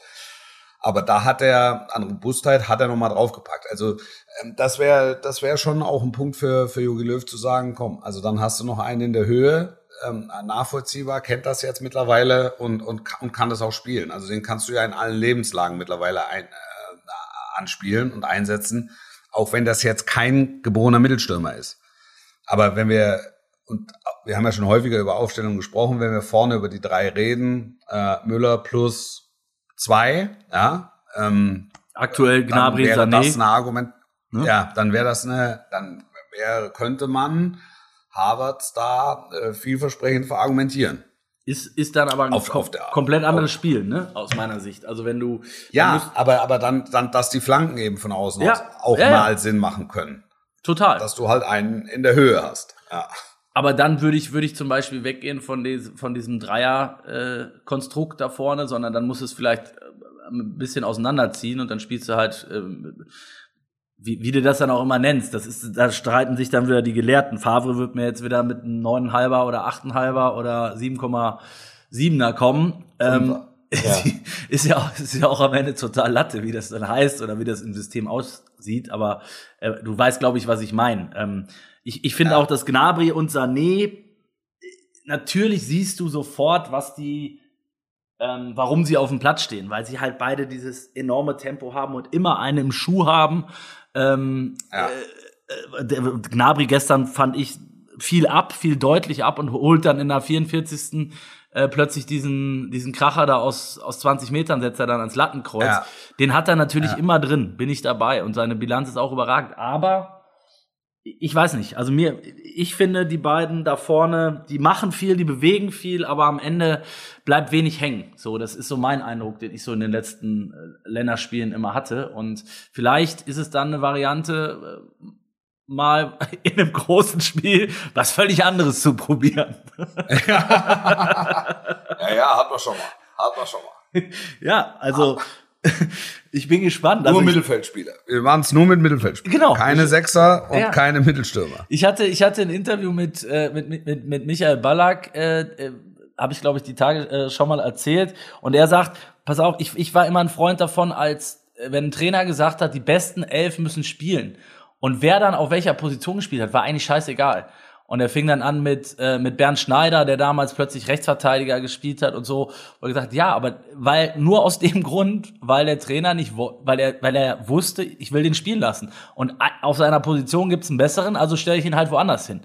Aber da hat er, an Robustheit hat er nochmal draufgepackt. Also ähm, das wäre das wäre schon auch ein Punkt für, für Jogi Löw zu sagen, komm, also dann hast du noch einen in der Höhe, ähm, nachvollziehbar, kennt das jetzt mittlerweile und, und, und kann das auch spielen. Also den kannst du ja in allen Lebenslagen mittlerweile ein, äh, anspielen und einsetzen, auch wenn das jetzt kein geborener Mittelstürmer ist. Aber wenn wir, und wir haben ja schon häufiger über Aufstellungen gesprochen, wenn wir vorne über die drei reden, äh, Müller plus zwei, ja, ähm, Aktuell Gnabry, dann wäre Sané. das ein Argument, Ne? Ja, dann wäre das eine, dann wäre, könnte man Harvard da äh, vielversprechend verargumentieren. Ist, ist dann aber ein auf, kom auf der, komplett anderes auf, Spiel, ne? Aus meiner Sicht. Also wenn du. Ja, aber, aber dann, dann, dass die Flanken eben von außen ja, aus auch ja, mal ja. Sinn machen können. Total. Dass du halt einen in der Höhe hast. Ja. Aber dann würde ich, würde ich zum Beispiel weggehen von, des, von diesem Dreier-Konstrukt äh, da vorne, sondern dann muss es vielleicht äh, ein bisschen auseinanderziehen und dann spielst du halt äh, wie, wie du das dann auch immer nennst, das ist, da streiten sich dann wieder die Gelehrten. Favre wird mir jetzt wieder mit einem neuneinhalber oder achteinhalber oder 7,7er kommen. Ähm, [LAUGHS] ja. ist ja auch, ist ja auch am Ende total Latte, wie das dann heißt oder wie das im System aussieht. Aber äh, du weißt, glaube ich, was ich meine. Ähm, ich ich finde ja. auch, dass Gnabry und Sané, natürlich siehst du sofort, was die, ähm, warum sie auf dem Platz stehen, weil sie halt beide dieses enorme Tempo haben und immer einen im Schuh haben. Ähm, ja. äh, der Gnabry gestern fand ich viel ab, viel deutlich ab und holt dann in der 44. Äh, plötzlich diesen, diesen Kracher da aus, aus 20 Metern setzt er dann ans Lattenkreuz. Ja. Den hat er natürlich ja. immer drin, bin ich dabei. Und seine Bilanz ist auch überragend. Aber ich weiß nicht, also mir, ich finde, die beiden da vorne, die machen viel, die bewegen viel, aber am Ende bleibt wenig hängen. So, das ist so mein Eindruck, den ich so in den letzten äh, Länderspielen immer hatte. Und vielleicht ist es dann eine Variante, äh, mal [LAUGHS] in einem großen Spiel was völlig anderes zu probieren. [LAUGHS] ja, ja, hat man schon mal. Hat man schon mal. ja, also. Ich bin gespannt. Nur also Mittelfeldspieler. Wir waren es nur mit Mittelfeldspielern. Genau. Keine Sechser und ja. keine Mittelstürmer. Ich hatte, ich hatte ein Interview mit, äh, mit, mit, mit Michael Ballack, äh, äh, habe ich, glaube ich, die Tage äh, schon mal erzählt. Und er sagt, pass auf, ich, ich war immer ein Freund davon, als äh, wenn ein Trainer gesagt hat, die besten elf müssen spielen. Und wer dann auf welcher Position gespielt hat, war eigentlich scheißegal. Und er fing dann an mit, äh, mit Bernd Schneider, der damals plötzlich Rechtsverteidiger gespielt hat und so. Und gesagt, ja, aber weil, nur aus dem Grund, weil der Trainer nicht, weil er, weil er wusste, ich will den spielen lassen. Und auf seiner Position gibt's einen besseren, also stelle ich ihn halt woanders hin.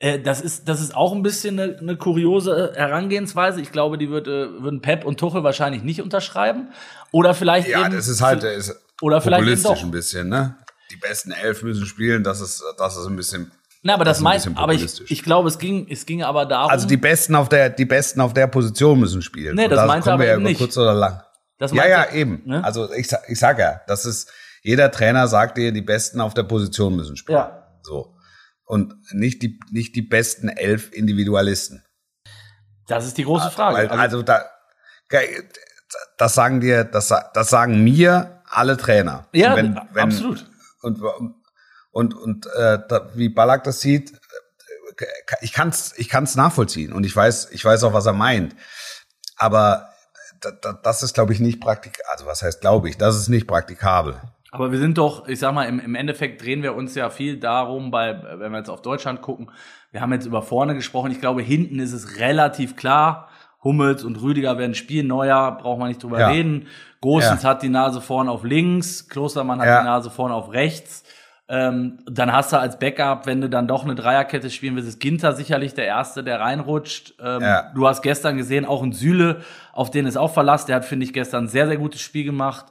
Äh, das ist, das ist auch ein bisschen eine, eine kuriose Herangehensweise. Ich glaube, die würde, würden Pep und Tuchel wahrscheinlich nicht unterschreiben. Oder vielleicht ja, eben. das ist halt, ist oder vielleicht populistisch ein bisschen, ne? Die besten elf müssen spielen, das ist, das ist ein bisschen Na, aber das, ein meint, aber ich, ich glaube, es ging, es ging aber darum. Also die Besten auf der, die Besten auf der Position müssen spielen. Nee, das da meinte kommen aber ja über nicht. kurz oder lang. das Ja, ja, eben. ne? Also ich, ich sag ja, das ist, jeder Trainer sagt dir, die Besten auf der Position müssen spielen. Ja. So. Und nicht die, nicht die besten elf Individualisten. Das ist die große Frage. Also, also da, das sagen dir, das, das sagen mir alle Trainer. ja, wenn, wenn, absolut. Und, und, und äh, da, wie Ballack das sieht, äh, ich kann's, ich kann's nachvollziehen und ich weiß, ich weiß auch, was er meint. Aber da, da, das ist, glaube ich, nicht praktikabel. Also was heißt, glaube ich, das ist nicht praktikabel. Aber wir sind doch, ich sag mal, im, im Endeffekt drehen wir uns ja viel darum, bei, wenn wir jetzt auf Deutschland gucken, wir haben jetzt über vorne gesprochen, ich glaube, hinten ist es relativ klar. Hummels und Rüdiger werden spielen, Neuer, braucht man nicht drüber Ja. reden. Gosens Ja. hat die Nase vorne auf links, Klostermann hat Ja. die Nase vorne auf rechts. Ähm, dann hast du als Backup, wenn du dann doch eine Dreierkette spielen willst, ist Ginter sicherlich der Erste, der reinrutscht. Ähm, Ja. Du hast gestern gesehen, auch ein Süle, auf den ist auch Verlass. Der hat, finde ich, gestern ein sehr, sehr gutes Spiel gemacht.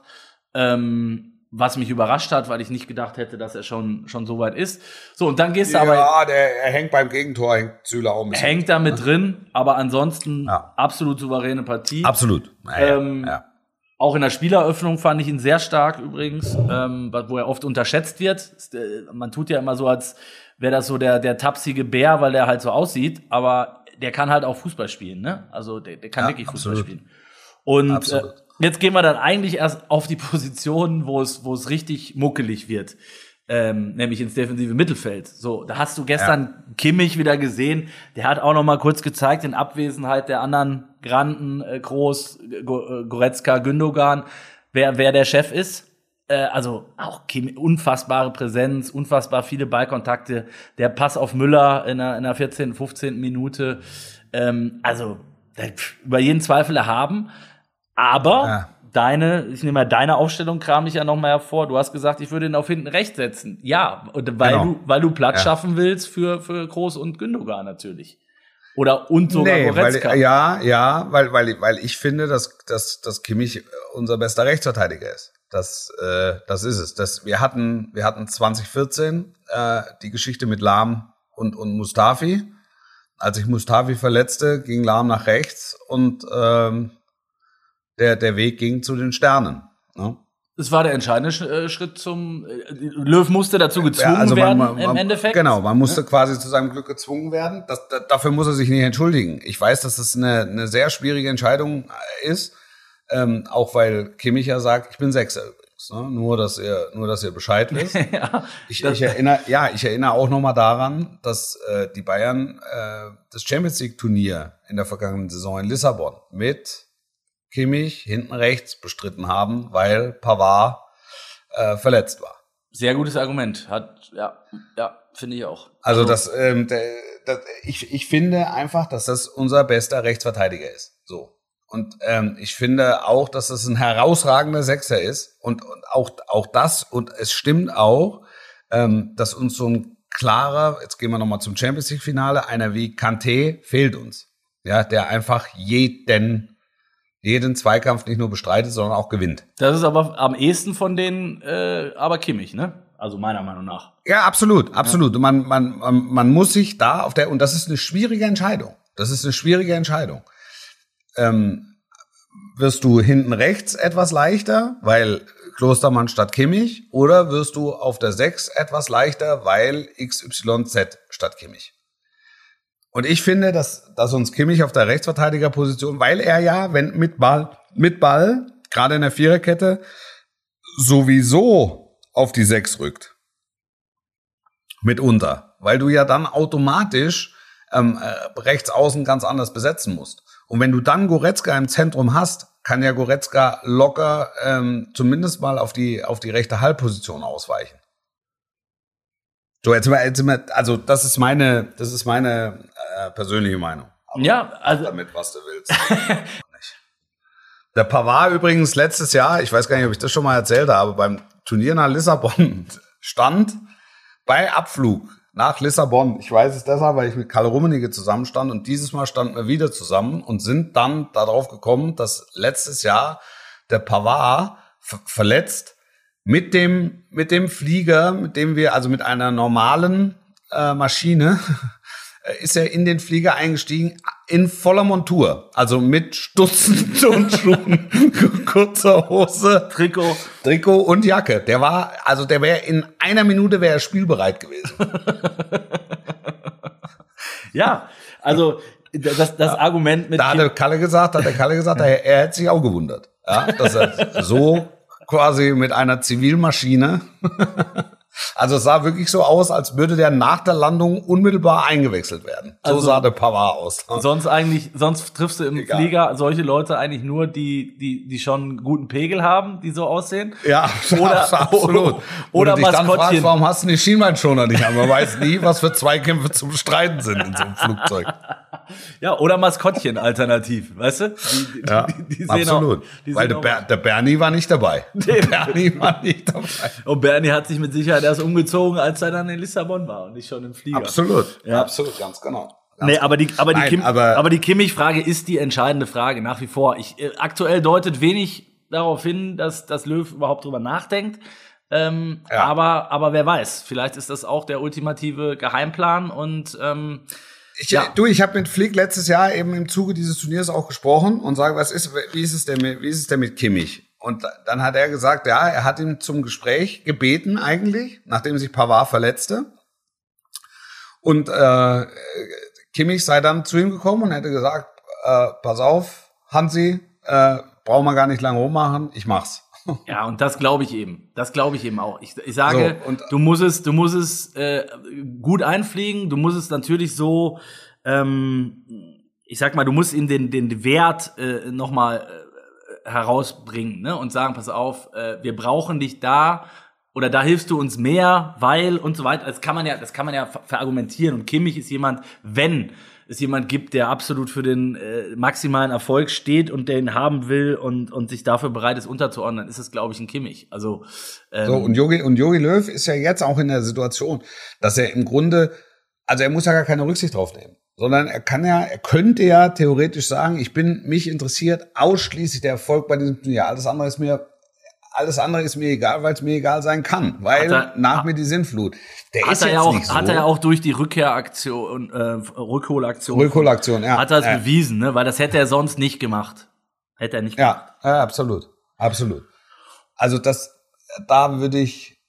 Ähm, was mich überrascht hat, weil ich nicht gedacht hätte, dass er schon, schon so weit ist. So, und dann gehst du aber, ja, der, er hängt beim Gegentor, hängt Züler auch ein bisschen. hängt da mit drin, aber ansonsten Ja. absolut souveräne Partie. Absolut. Ja, ja, Ähm, ja. Auch in der Spieleröffnung fand ich ihn sehr stark übrigens, ähm, wo er oft unterschätzt wird. Äh, Man tut ja immer so, als wäre das so der, der tapsige Bär, weil der halt so aussieht, aber der kann halt auch Fußball spielen, ne? Also der, der kann Ja, wirklich Fußball absolut. spielen. Und äh, jetzt gehen wir dann eigentlich erst auf die [LAUGHS] Position, wo es, wo es richtig muckelig wird. Ähm, nämlich ins defensive Mittelfeld. So, da hast du gestern Kimmich wieder gesehen. Der hat auch noch mal kurz gezeigt, in Abwesenheit der anderen Granden, äh, Groß, äh, Goretzka, Gündogan, wer, wer der Chef ist. Äh, also auch unfassbare Präsenz, unfassbar viele Ballkontakte. Der Pass auf Müller in der, in der 14., 15. Minute. Ähm, also über jeden Zweifel erhaben. Aber Ja. deine, ich nehme mal deine Aufstellung, kram ich ja noch mal hervor. Du hast gesagt, ich würde ihn auf hinten rechts setzen. Ja, weil Genau. du, weil du Platz Ja. schaffen willst für, für Groß und Gündogan natürlich. Oder und sogar Nee, Goretzka. weil, ja, ja, weil, weil, weil ich finde, dass, dass, dass Kimmich unser bester Rechtsverteidiger ist. Das, äh, das ist es. Das, wir hatten, wir hatten 2014 äh, die Geschichte mit Lahm und, und Mustafi. Als sich Mustafi verletzte, ging Lahm nach rechts und ähm, der, der Weg ging zu den Sternen. Ne? Es war der entscheidende Sch- äh, Schritt zum äh, Löw musste dazu gezwungen Ja, also werden man, man, im man, Endeffekt. Genau, man musste quasi zu seinem Glück gezwungen werden. Das, da, dafür muss er sich nicht entschuldigen. Ich weiß, dass das eine, eine sehr schwierige Entscheidung äh, ist, ähm, auch weil Kimmich ja sagt, ich bin Sechser übrigens. Ne? Nur, dass ihr, nur, dass ihr Bescheid [LAUGHS] wisst. ja, Ich, das- ich erinnere, ja, ich erinnere auch noch mal daran, dass äh, die Bayern äh, das Champions League Turnier in der vergangenen Saison in Lissabon mit Kimmich hinten rechts bestritten haben, weil Pavard äh, verletzt war. sehr gutes Argument. Hat, ja, ja, finde ich auch. Also das, ähm, der, das ich, ich finde einfach, dass das unser bester Rechtsverteidiger ist. So. Und ähm, ich finde auch, dass das ein herausragender Sechser ist. Und, und auch, auch das, und es stimmt auch, ähm, dass uns so ein klarer, jetzt gehen wir nochmal zum Champions League-Finale, einer wie Kanté fehlt uns. Ja, der einfach jeden, jeden Zweikampf nicht nur bestreitet, sondern auch gewinnt. Das ist aber am ehesten von denen, äh, aber Kimmich, ne? Also meiner Meinung nach. Ja, absolut, absolut. Man, man, man, man muss sich da auf der, und das ist eine schwierige Entscheidung. Das ist eine schwierige Entscheidung. Ähm, wirst du hinten rechts etwas leichter, weil Klostermann statt Kimmich, oder wirst du auf der 6 etwas leichter, weil XYZ statt Kimmich? Und ich finde, dass, dass uns Kimmich auf der Rechtsverteidigerposition, weil er ja, wenn mit Ball, mit Ball, gerade in der Viererkette, sowieso auf die 6 rückt mitunter, weil du ja dann automatisch ähm, äh, rechts außen ganz anders besetzen musst. Und wenn du dann Goretzka im Zentrum hast, kann ja Goretzka locker ähm, zumindest mal auf die auf die rechte Halbposition ausweichen. So jetzt, mal- jetzt mal, also das ist meine das ist meine äh, persönliche Meinung. Aber Ja, also damit was du willst. [LAUGHS] Der Pavard übrigens letztes Jahr, ich weiß gar nicht, ob ich das schon mal erzählt habe, beim Turnier nach Lissabon [LAUGHS] stand bei Abflug nach Lissabon. Ich weiß es deshalb, weil ich mit Karl Rummenigge zusammenstand und dieses Mal standen wir wieder zusammen und sind dann darauf gekommen, dass letztes Jahr der Pavard ver verletzt mit dem, mit dem Flieger, mit dem wir, also mit einer normalen äh, Maschine [LAUGHS] ist er in den Flieger eingestiegen in voller Montur, also mit Stutzen [LAUGHS] und Schuhen, [LAUGHS] kurzer Hose, Trikot. Trikot und Jacke. Der war, also der wäre in einer Minute wäre er spielbereit gewesen. [LAUGHS] Ja, also das, das Argument mit Da hat der Kalle gesagt, hat der Kalle gesagt, er, er hätte sich auch gewundert, ja, dass er so quasi mit einer Zivilmaschine Also es sah wirklich so aus, als würde der nach der Landung unmittelbar eingewechselt werden. So Also- sah der Pavard aus. Sonst eigentlich, sonst triffst du im Egal. Flieger solche Leute eigentlich nur, die, die, die schon einen guten Pegel haben, die so aussehen. Ja, [LAUGHS] Oder- absolut. oder du dich dann Maskottchen. fragst, warum hast du die Schienbeinschoner nicht an? Man weiß nie, was für Zweikämpfe zum Streiten sind in so einem Flugzeug. Ja, oder Maskottchen alternativ, weißt du? Die, die, Ja, die, die sehen absolut. Auch, die Weil sehen der, Ber der Bernie war nicht dabei. [LAUGHS] Der Bernie war nicht dabei. Und Bernie hat sich mit Sicherheit erst umgezogen, als er dann in Lissabon war und nicht schon im Flieger. Absolut. Ja. Absolut, ganz genau. Ganz Nee, aber die, aber die, Nein, Kim, aber- aber, die Kimmich-Frage ist die entscheidende Frage nach wie vor. Ich, äh, aktuell deutet wenig darauf hin, dass, dass Löw überhaupt drüber nachdenkt. Ähm, Ja. aber, aber wer weiß, vielleicht ist das auch der ultimative Geheimplan und ähm, Ich, Ja. Du, ich habe mit Flick letztes Jahr eben im Zuge dieses Turniers auch gesprochen und sage, was ist, wie ist es denn mit, wie ist es denn mit Kimmich? Und da- dann hat er gesagt, ja, er hat ihn zum Gespräch gebeten eigentlich, nachdem sich Pavard verletzte. Und äh, Kimmich sei dann zu ihm gekommen und hätte gesagt, äh, pass auf, Hansi, äh, brauchen wir gar nicht lange rummachen, ich mach's. Ja, und das glaube ich eben. Das glaube ich eben auch. Ich, ich sage, So, und- du musst es, du musst es äh, gut einfliegen. Du musst es natürlich so, ähm, ich sag mal, du musst ihm den den Wert äh, noch mal äh, herausbringen ne? und sagen, pass auf, äh, wir brauchen dich da oder da hilfst du uns mehr, weil und so weiter. Das kann man ja, das kann man ja ver- verargumentieren. Und Kimmich ist jemand, wenn es jemand gibt, der absolut für den äh, maximalen Erfolg steht und den haben will und, und sich dafür bereit ist unterzuordnen, dann ist es, glaube ich, ein Kimmich. Also ähm, So, und Jogi, und Jogi Löw ist ja jetzt auch in der Situation, dass er im Grunde, also er muss ja gar keine Rücksicht drauf nehmen, sondern er kann ja, er könnte ja theoretisch sagen, ich bin, mich interessiert ausschließlich der Erfolg bei diesem Turnier. Alles andere ist mir, alles andere ist mir egal, weil es mir egal sein kann, weil er- nach mir die Sinnflut. Der hat ist er jetzt ja auch, nicht so. hat er ja auch durch die Rückkehraktion, äh, Rückholaktion, Rückholaktion, ja. hat er es ja. bewiesen, ne? Weil das hätte er sonst nicht gemacht. Hätte er nicht gemacht. Ja, ja, absolut, absolut. Also das, da würde ich,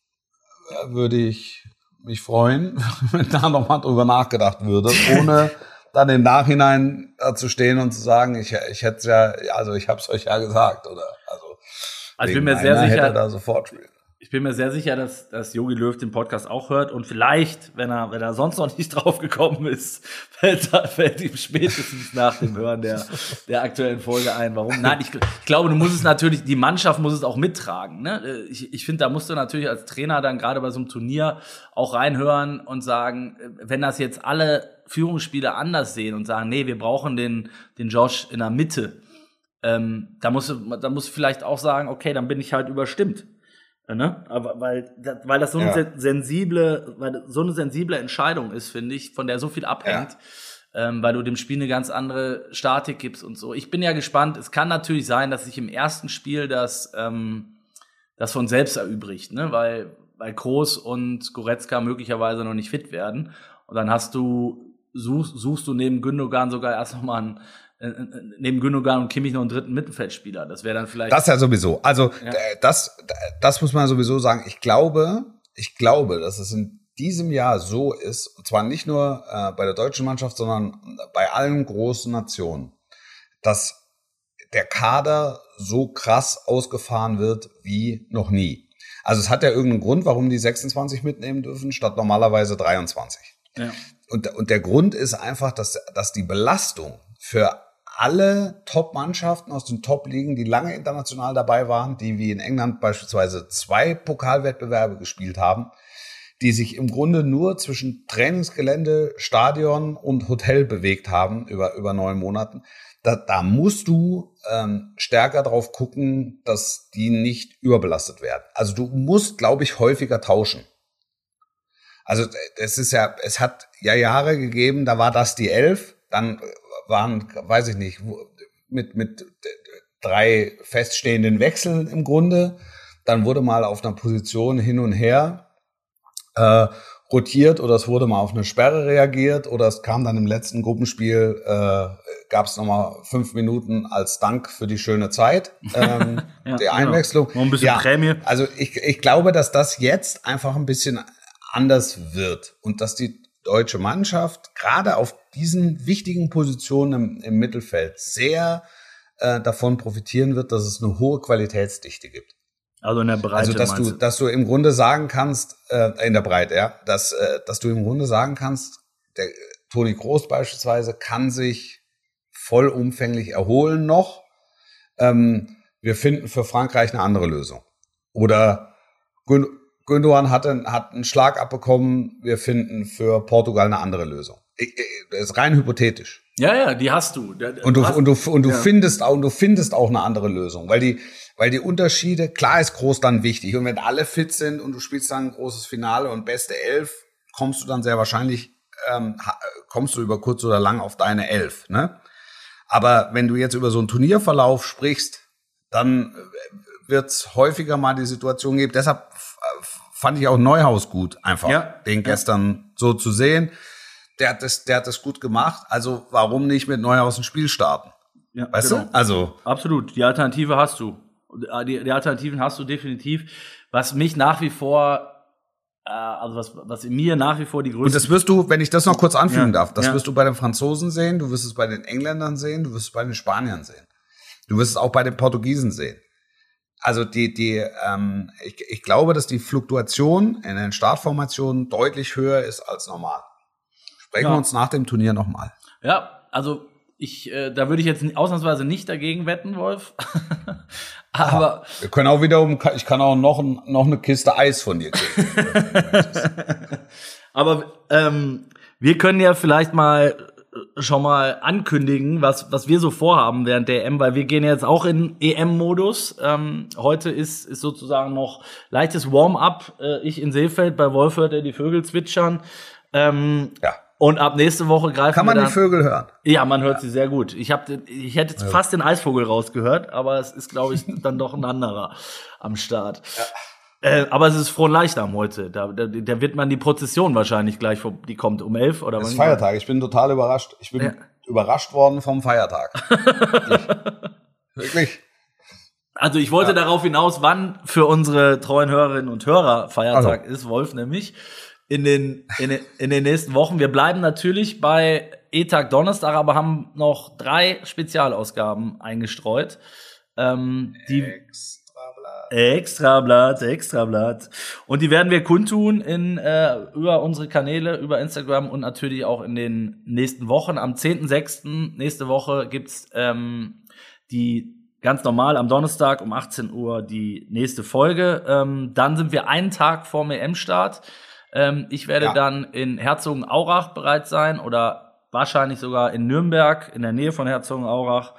würde ich mich freuen, [LAUGHS] wenn da nochmal drüber nachgedacht würde, ohne [LAUGHS] dann im Nachhinein da zu stehen und zu sagen, ich, ich hätte es ja, also ich habe es euch ja gesagt, oder? Also, Also ich bin mir sehr er sicher, ich bin mir sehr sicher, dass, dass Jogi Löw den Podcast auch hört und vielleicht, wenn er, wenn er sonst noch nicht [LAUGHS] drauf gekommen ist, fällt, fällt ihm spätestens nach dem Hören der, der aktuellen Folge ein. Warum? Nein, ich, ich glaube, du musst es natürlich, die Mannschaft muss es auch mittragen. Ne? Ich, ich finde, da musst du natürlich als Trainer dann gerade bei so einem Turnier auch reinhören und sagen, wenn das jetzt alle Führungsspieler anders sehen und sagen, nee, wir brauchen den, den Josh in der Mitte, ähm, da musst du, da musst du vielleicht auch sagen, okay, dann bin ich halt überstimmt. Ja, Ne? Aber weil, weil das so eine Ja. sen- sensible, weil so eine sensible Entscheidung ist, finde ich, von der so viel abhängt, ähm, weil du dem Spiel eine ganz andere Statik gibst und so. Ich bin ja gespannt. Es kann natürlich sein, dass sich im ersten Spiel das, ähm, das von selbst erübrigt, ne? weil, weil Kroos und Goretzka möglicherweise noch nicht fit werden. Und dann hast du, suchst, suchst du neben Gündogan sogar erst noch mal einen, äh, äh, neben Gündogan und Kimmich noch einen dritten Mittelfeldspieler. Das wäre dann vielleicht. Das ja sowieso. Also Ja. das, das muss man sowieso sagen. Ich glaube, ich glaube, dass es in diesem Jahr so ist, und zwar nicht nur äh, bei der deutschen Mannschaft, sondern bei allen großen Nationen, dass der Kader so krass ausgefahren wird wie noch nie. Also es hat ja irgendeinen Grund, warum die 26 mitnehmen dürfen, statt normalerweise 23. ja. Und, und der Grund ist einfach, dass, dass die Belastung für alle Top-Mannschaften aus den Top-Ligen, die lange international dabei waren, die wie in England beispielsweise zwei Pokalwettbewerbe gespielt haben, die sich im Grunde nur zwischen Trainingsgelände, Stadion und Hotel bewegt haben über, über neun Monaten, da, da musst du ähm, stärker drauf gucken, dass die nicht überbelastet werden. Also du musst, glaube ich, häufiger tauschen. Also es ist ja, es hat ja Jahre gegeben, da war das die elf, dann waren, weiß ich nicht, mit, mit drei feststehenden Wechseln im Grunde. Dann wurde mal auf einer Position hin und her. Äh, rotiert oder es wurde mal auf eine Sperre reagiert oder es kam dann im letzten Gruppenspiel, äh, gab es nochmal fünf Minuten als Dank für die schöne Zeit, ähm, [LAUGHS] Ja, die Einwechslung. Genau. Noch ein bisschen Prämie. Also ich, ich glaube, dass das jetzt einfach ein bisschen anders wird und dass die deutsche Mannschaft gerade auf diesen wichtigen Positionen im, im Mittelfeld sehr äh, davon profitieren wird, dass es eine hohe Qualitätsdichte gibt. Also in der Breite. Also dass du, dass du im Grunde sagen kannst, äh, in der Breite, ja, dass, äh, dass du im Grunde sagen kannst, der Toni Groß beispielsweise kann sich vollumfänglich erholen noch. Ähm, wir finden für Frankreich eine andere Lösung. Oder Gündogan hat, einen, hat einen Schlag abbekommen, wir finden für Portugal eine andere Lösung. Das ist rein hypothetisch. Ja, ja, die hast du. Und du, hast, und du, und du ja. findest auch, und du findest auch eine andere Lösung, weil die, weil die Unterschiede, klar ist groß dann wichtig. Und wenn alle fit sind und du spielst dann ein großes Finale und beste Elf, kommst du dann sehr wahrscheinlich, ähm, kommst du über kurz oder lang auf deine Elf, ne? Aber wenn du jetzt über so einen Turnierverlauf sprichst, dann wird es häufiger mal die Situation geben. Deshalb fand ich auch Neuhaus gut, einfach Ja. den gestern so zu sehen. Der hat, das, der hat das gut gemacht. Also warum nicht mit Neuhaus ein Spiel starten? ja, Weißt genau. du? Also Absolut. Die Alternative hast du. Die, die Alternativen hast du definitiv. Was mich nach wie vor, äh, also was, was in mir nach wie vor die Und größte. das wirst du, wenn ich das noch kurz anfügen Ja, darf, das ja. wirst du bei den Franzosen sehen, du wirst es bei den Engländern sehen, du wirst es bei den Spaniern sehen. Du wirst es auch bei den Portugiesen sehen. Also die, die, ähm, ich, ich glaube, dass die Fluktuation in den Startformationen deutlich höher ist als normal. Sprechen Ja. wir uns nach dem Turnier nochmal. Ja, also ich, äh, da würde ich jetzt ausnahmsweise nicht dagegen wetten, Wolf. [LAUGHS] Aber Wir können auch wieder um, ich kann auch noch, noch eine Kiste Eis von dir kriegen. [LAUGHS] Aber ähm, wir können ja vielleicht mal schon mal ankündigen, was, was wir so vorhaben während der EM, weil wir gehen jetzt auch in EM-Modus. Ähm, heute ist, ist sozusagen noch leichtes Warm-up. Äh, ich in Seefeld, bei Wolf hört er die Vögel zwitschern. Ähm, ja. und ab nächste Woche greifen Kann man wir die dann, Vögel hören? Ja, man hört sie sehr gut. Ich, hab, ich hätte jetzt fast den Eisvogel rausgehört, aber es ist, glaube ich, dann doch ein anderer am Start. Äh, aber es ist frohen Leichnam heute. Da, da, da wird man die Prozession wahrscheinlich gleich, vor- die kommt um elf oder Es ist Feiertag. Ich bin total überrascht. Ich bin Ja. überrascht worden vom Feiertag. [LAUGHS] Wirklich. Wirklich. Also ich wollte darauf hinaus, wann für unsere treuen Hörerinnen und Hörer Feiertag Also. ist, Wolf nämlich. In den, in, den, in den nächsten Wochen. Wir bleiben natürlich bei E-Tag Donnerstag, aber haben noch drei Spezialausgaben eingestreut. Ähm, die Extrablatt, Extrablatt. Und die werden wir kundtun in, äh, über unsere Kanäle, über Instagram und natürlich auch in den nächsten Wochen. Am 10.06. nächste Woche gibt's ähm, die ganz normal am Donnerstag um 18 Uhr die nächste Folge. Ähm, dann sind wir einen Tag vor dem EM-Start. Ähm, ich werde Ja. dann in Herzogenaurach bereit sein oder wahrscheinlich sogar in Nürnberg, in der Nähe von Herzogenaurach.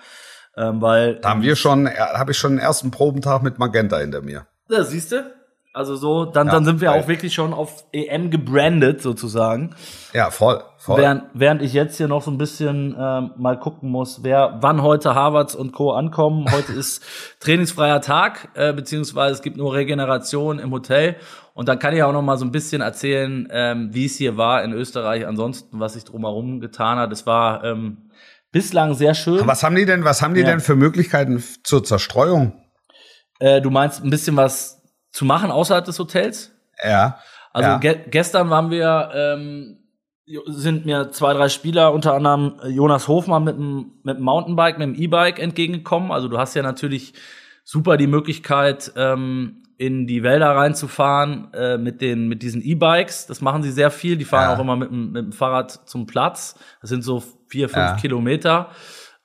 Ähm, weil Da haben wir schon, habe ich schon den ersten Probentag mit Magenta hinter mir. ja, siehst du? Also so, dann, Ja, dann sind wir auch wirklich schon auf EM gebrandet sozusagen. Ja, voll, voll. Während, während ich jetzt hier noch so ein bisschen ähm, mal gucken muss, wer wann heute Harvards und Co. ankommen. Heute ist [LAUGHS] trainingsfreier Tag, äh, beziehungsweise es gibt nur Regeneration im Hotel. Und dann kann ich auch noch mal so ein bisschen erzählen, ähm, wie es hier war in Österreich. Ansonsten, was sich drumherum getan hat. Es war ähm, bislang sehr schön. Was haben die denn, was haben die Ja. denn für Möglichkeiten zur Zerstreuung? Äh, du meinst ein bisschen was zu machen außerhalb des Hotels? Ja. Also Ja. ge gestern waren wir, ähm, sind mir zwei, drei Spieler, unter anderem Jonas Hofmann mit dem, mit dem Mountainbike, mit dem E-Bike entgegengekommen. Also du hast ja natürlich super die Möglichkeit, ähm, in die Wälder reinzufahren äh, mit den mit diesen E-Bikes. Das machen sie sehr viel. Die fahren Ja. auch immer mit, dem- mit dem Fahrrad zum Platz. Das sind so vier, fünf Ja. Kilometer.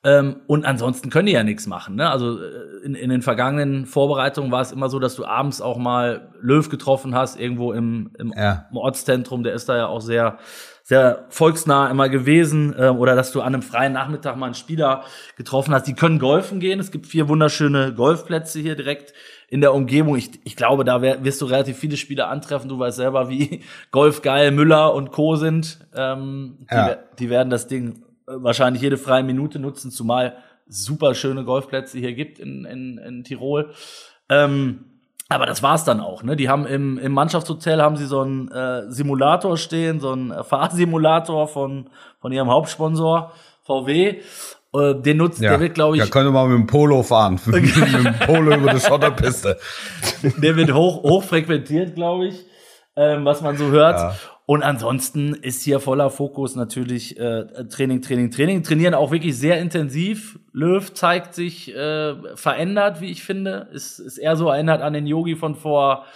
Ähm, und ansonsten können die ja nichts machen. Ne? Also äh, in, in den vergangenen Vorbereitungen war es immer so, dass du abends auch mal Löw getroffen hast, irgendwo im, im, Ja. im Ortszentrum. Der ist da ja auch sehr, sehr volksnah immer gewesen. Äh, oder dass du an einem freien Nachmittag mal einen Spieler getroffen hast. Die können golfen gehen. Es gibt vier wunderschöne Golfplätze hier direkt in der Umgebung. Ich, ich glaube, da wirst du relativ viele Spieler antreffen. Du weißt selber, wie [LAUGHS] golfgeil Müller und Co. sind. Ähm, die, Ja. die werden das Ding wahrscheinlich jede freie Minute nutzen, zumal super schöne Golfplätze hier gibt in, in, in Tirol. Ähm, aber das war's dann auch. Ne? Die haben im, im Mannschaftshotel haben sie so einen äh, Simulator stehen, so einen Fahrsimulator von, von ihrem Hauptsponsor VW. Äh, den nutzt, Ja, der wird, glaube ich, Da könnte man mit dem Polo fahren. [LAUGHS] mit dem Polo über die Schotterpiste. der wird hoch, hoch frequentiert, glaube ich, ähm, was man so hört. Ja. Und ansonsten ist hier voller Fokus natürlich äh, Training, Training, Training. Trainieren auch wirklich sehr intensiv. Löw zeigt sich äh, verändert, wie ich finde. Ist, ist eher so erinnert an den Yogi von vor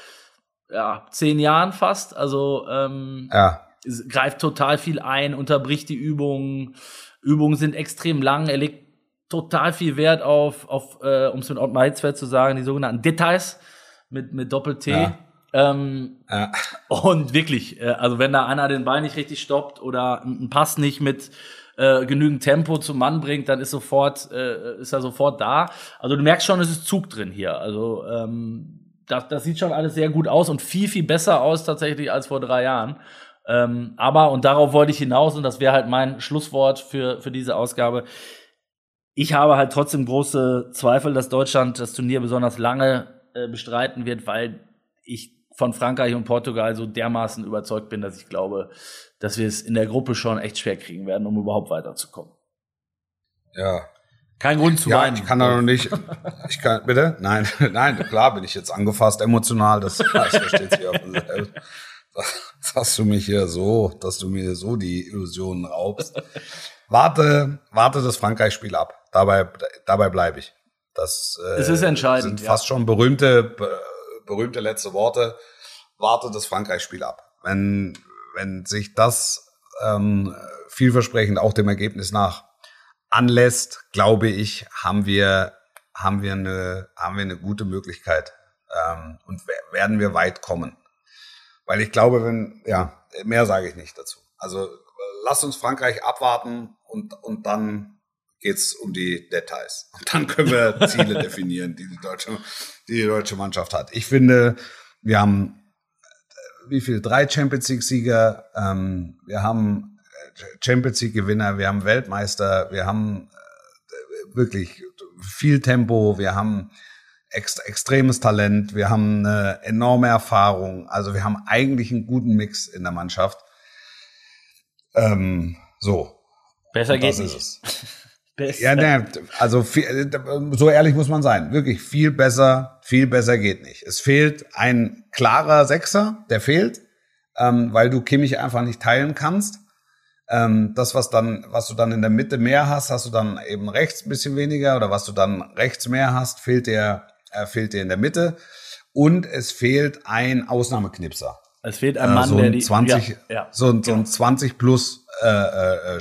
ja, zehn Jahren fast. Also ähm, Ja. greift total viel ein, unterbricht die Übungen. Übungen sind extrem lang. Er legt total viel Wert auf, auf äh, um es mit Ottmar Hitzfeld zu sagen, die sogenannten Details mit, mit Doppel-T. Ja. Ähm, ja. und wirklich, äh, also wenn da einer den Ball nicht richtig stoppt oder einen Pass nicht mit äh, genügend Tempo zum Mann bringt, dann ist sofort, äh, ist er sofort da. Also du merkst schon, es ist Zug drin hier. Also ähm, das, das sieht schon alles sehr gut aus und viel, viel besser aus tatsächlich als vor drei Jahren. Ähm, aber, und darauf wollte ich hinaus, und das wäre halt mein Schlusswort für, für diese Ausgabe, ich habe halt trotzdem große Zweifel, dass Deutschland das Turnier besonders lange äh, bestreiten wird, weil ich von Frankreich und Portugal so dermaßen überzeugt bin, dass ich glaube, dass wir es in der Gruppe schon echt schwer kriegen werden, um überhaupt weiterzukommen. Ja. Kein Grund zu Ja, weinen. ich kann da noch nicht. [LAUGHS] Ich kann, bitte? Nein, [LAUGHS] nein, klar bin ich jetzt angefasst emotional. Das, [LAUGHS] das versteht sich auch von selbst. Das hast du mich hier so, dass du mir so die Illusionen raubst. Warte, warte das Frankreich-Spiel ab. Dabei, dabei bleibe ich. Das äh, Es ist entscheidend, sind ja. fast schon berühmte, be- berühmte letzte Worte. Warte das Frankreich-Spiel ab. Wenn, wenn sich das ähm, vielversprechend auch dem Ergebnis nach anlässt, glaube ich, haben wir, haben wir eine, haben wir eine gute Möglichkeit ähm, und we- werden wir weit kommen. Weil ich glaube, wenn, ja, mehr sage ich nicht dazu. Also lasst uns Frankreich abwarten und, und dann geht's um die Details. Und dann können wir Ziele definieren, die die deutsche, die, deutsche Mannschaft hat. Ich finde, wir haben äh, wie viel? Drei Champions League Sieger, ähm, wir haben äh, Champions League Gewinner, wir haben Weltmeister, wir haben äh, wirklich viel Tempo, wir haben ext extremes Talent, wir haben eine enorme Erfahrung, also wir haben eigentlich einen guten Mix in der Mannschaft. Ähm, so, Besser geht nicht. es. [LAUGHS] Besser. Ja, ne, also viel, so ehrlich muss man sein. Wirklich viel besser, viel besser geht nicht. Es fehlt ein klarer Sechser, der fehlt, ähm, weil du Kimmich einfach nicht teilen kannst. Ähm, das, was dann, was du dann in der Mitte mehr hast, hast du dann eben rechts ein bisschen weniger oder was du dann rechts mehr hast, fehlt dir, äh, fehlt dir in der Mitte. Und es fehlt ein Ausnahmeknipser. Es fehlt ein Äh, Mann, so der ein die 20, ja, ja. so ein, so ein 20 plus äh, äh, äh,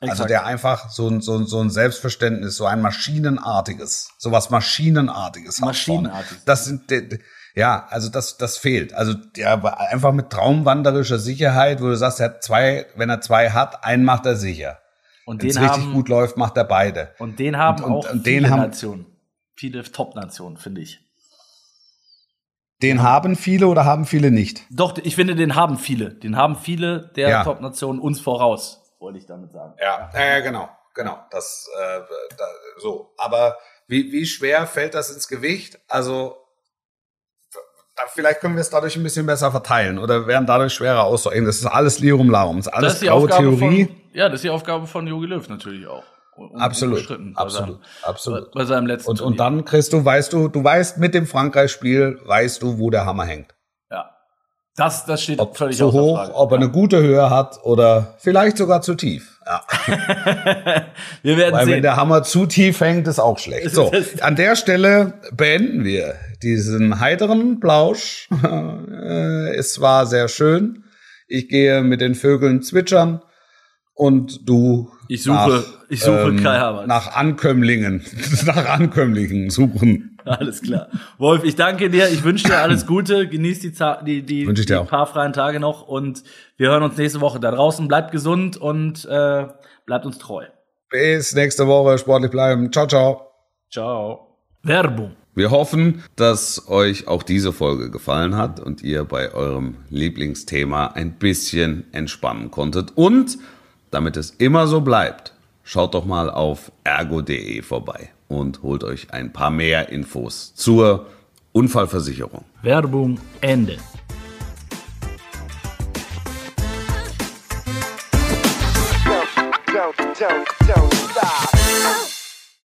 Also Exakt. der einfach so ein, so, ein, so ein Selbstverständnis, so ein maschinenartiges, so was maschinenartiges hat. Maschinenartig. vorne. Das sind ja, also das das fehlt. Also war einfach mit traumwanderischer Sicherheit, wo du sagst, er hat zwei, wenn er zwei hat, einen macht er sicher. Und Wenn den es richtig haben, gut läuft, macht er beide. und den haben Und- und- auch und den viele haben- Nationen. Viele Top-Nationen, finde ich. Den haben viele oder haben viele nicht. Doch, ich finde, den haben viele. Den haben viele der Ja. Top-Nationen uns voraus, wollte ich damit sagen. Ja, ja, ja genau, genau. Das äh, da, so. Aber wie, wie schwer fällt das ins Gewicht? Also da, vielleicht können wir es dadurch ein bisschen besser verteilen oder werden dadurch schwerer auszurechnen. Das ist alles Lirum Larum, das ist alles das ist graue Theorie. von, ja, das ist die Aufgabe von Jogi Löw natürlich auch. Un- absolut, absolut, seinem- absolut. Bei seinem letzten Und, und dann, Christo, weißt du, du weißt mit dem Frankreich-Spiel, weißt du, wo der Hammer hängt. Das, das steht Ob völlig zu hoch, Frage. ob er eine gute Höhe hat oder vielleicht sogar zu tief. Ja. [LAUGHS] Wir werden Weil wenn sehen. der Hammer zu tief hängt, ist auch schlecht. So, an der Stelle beenden wir diesen heiteren Plausch. [LAUGHS] Es war sehr schön. Ich gehe mit den Vögeln zwitschern und du Ich suche- ich suche Kai Havertz. nach Ankömmlingen, [LAUGHS] nach Ankömmlingen suchen. Alles klar. Wolf, ich danke dir. Ich wünsche dir alles Gute. Genieß die, die, die, die paar freien Tage noch und wir hören uns nächste Woche da draußen. Bleibt gesund und äh, bleibt uns treu. Bis nächste Woche, sportlich bleiben. Ciao, ciao. Ciao. Werbung. Wir hoffen, dass euch auch diese Folge gefallen hat und ihr bei eurem Lieblingsthema ein bisschen entspannen konntet. Und damit es immer so bleibt, schaut doch mal auf ergo.de vorbei und holt euch ein paar mehr Infos zur Unfallversicherung. Werbung Ende.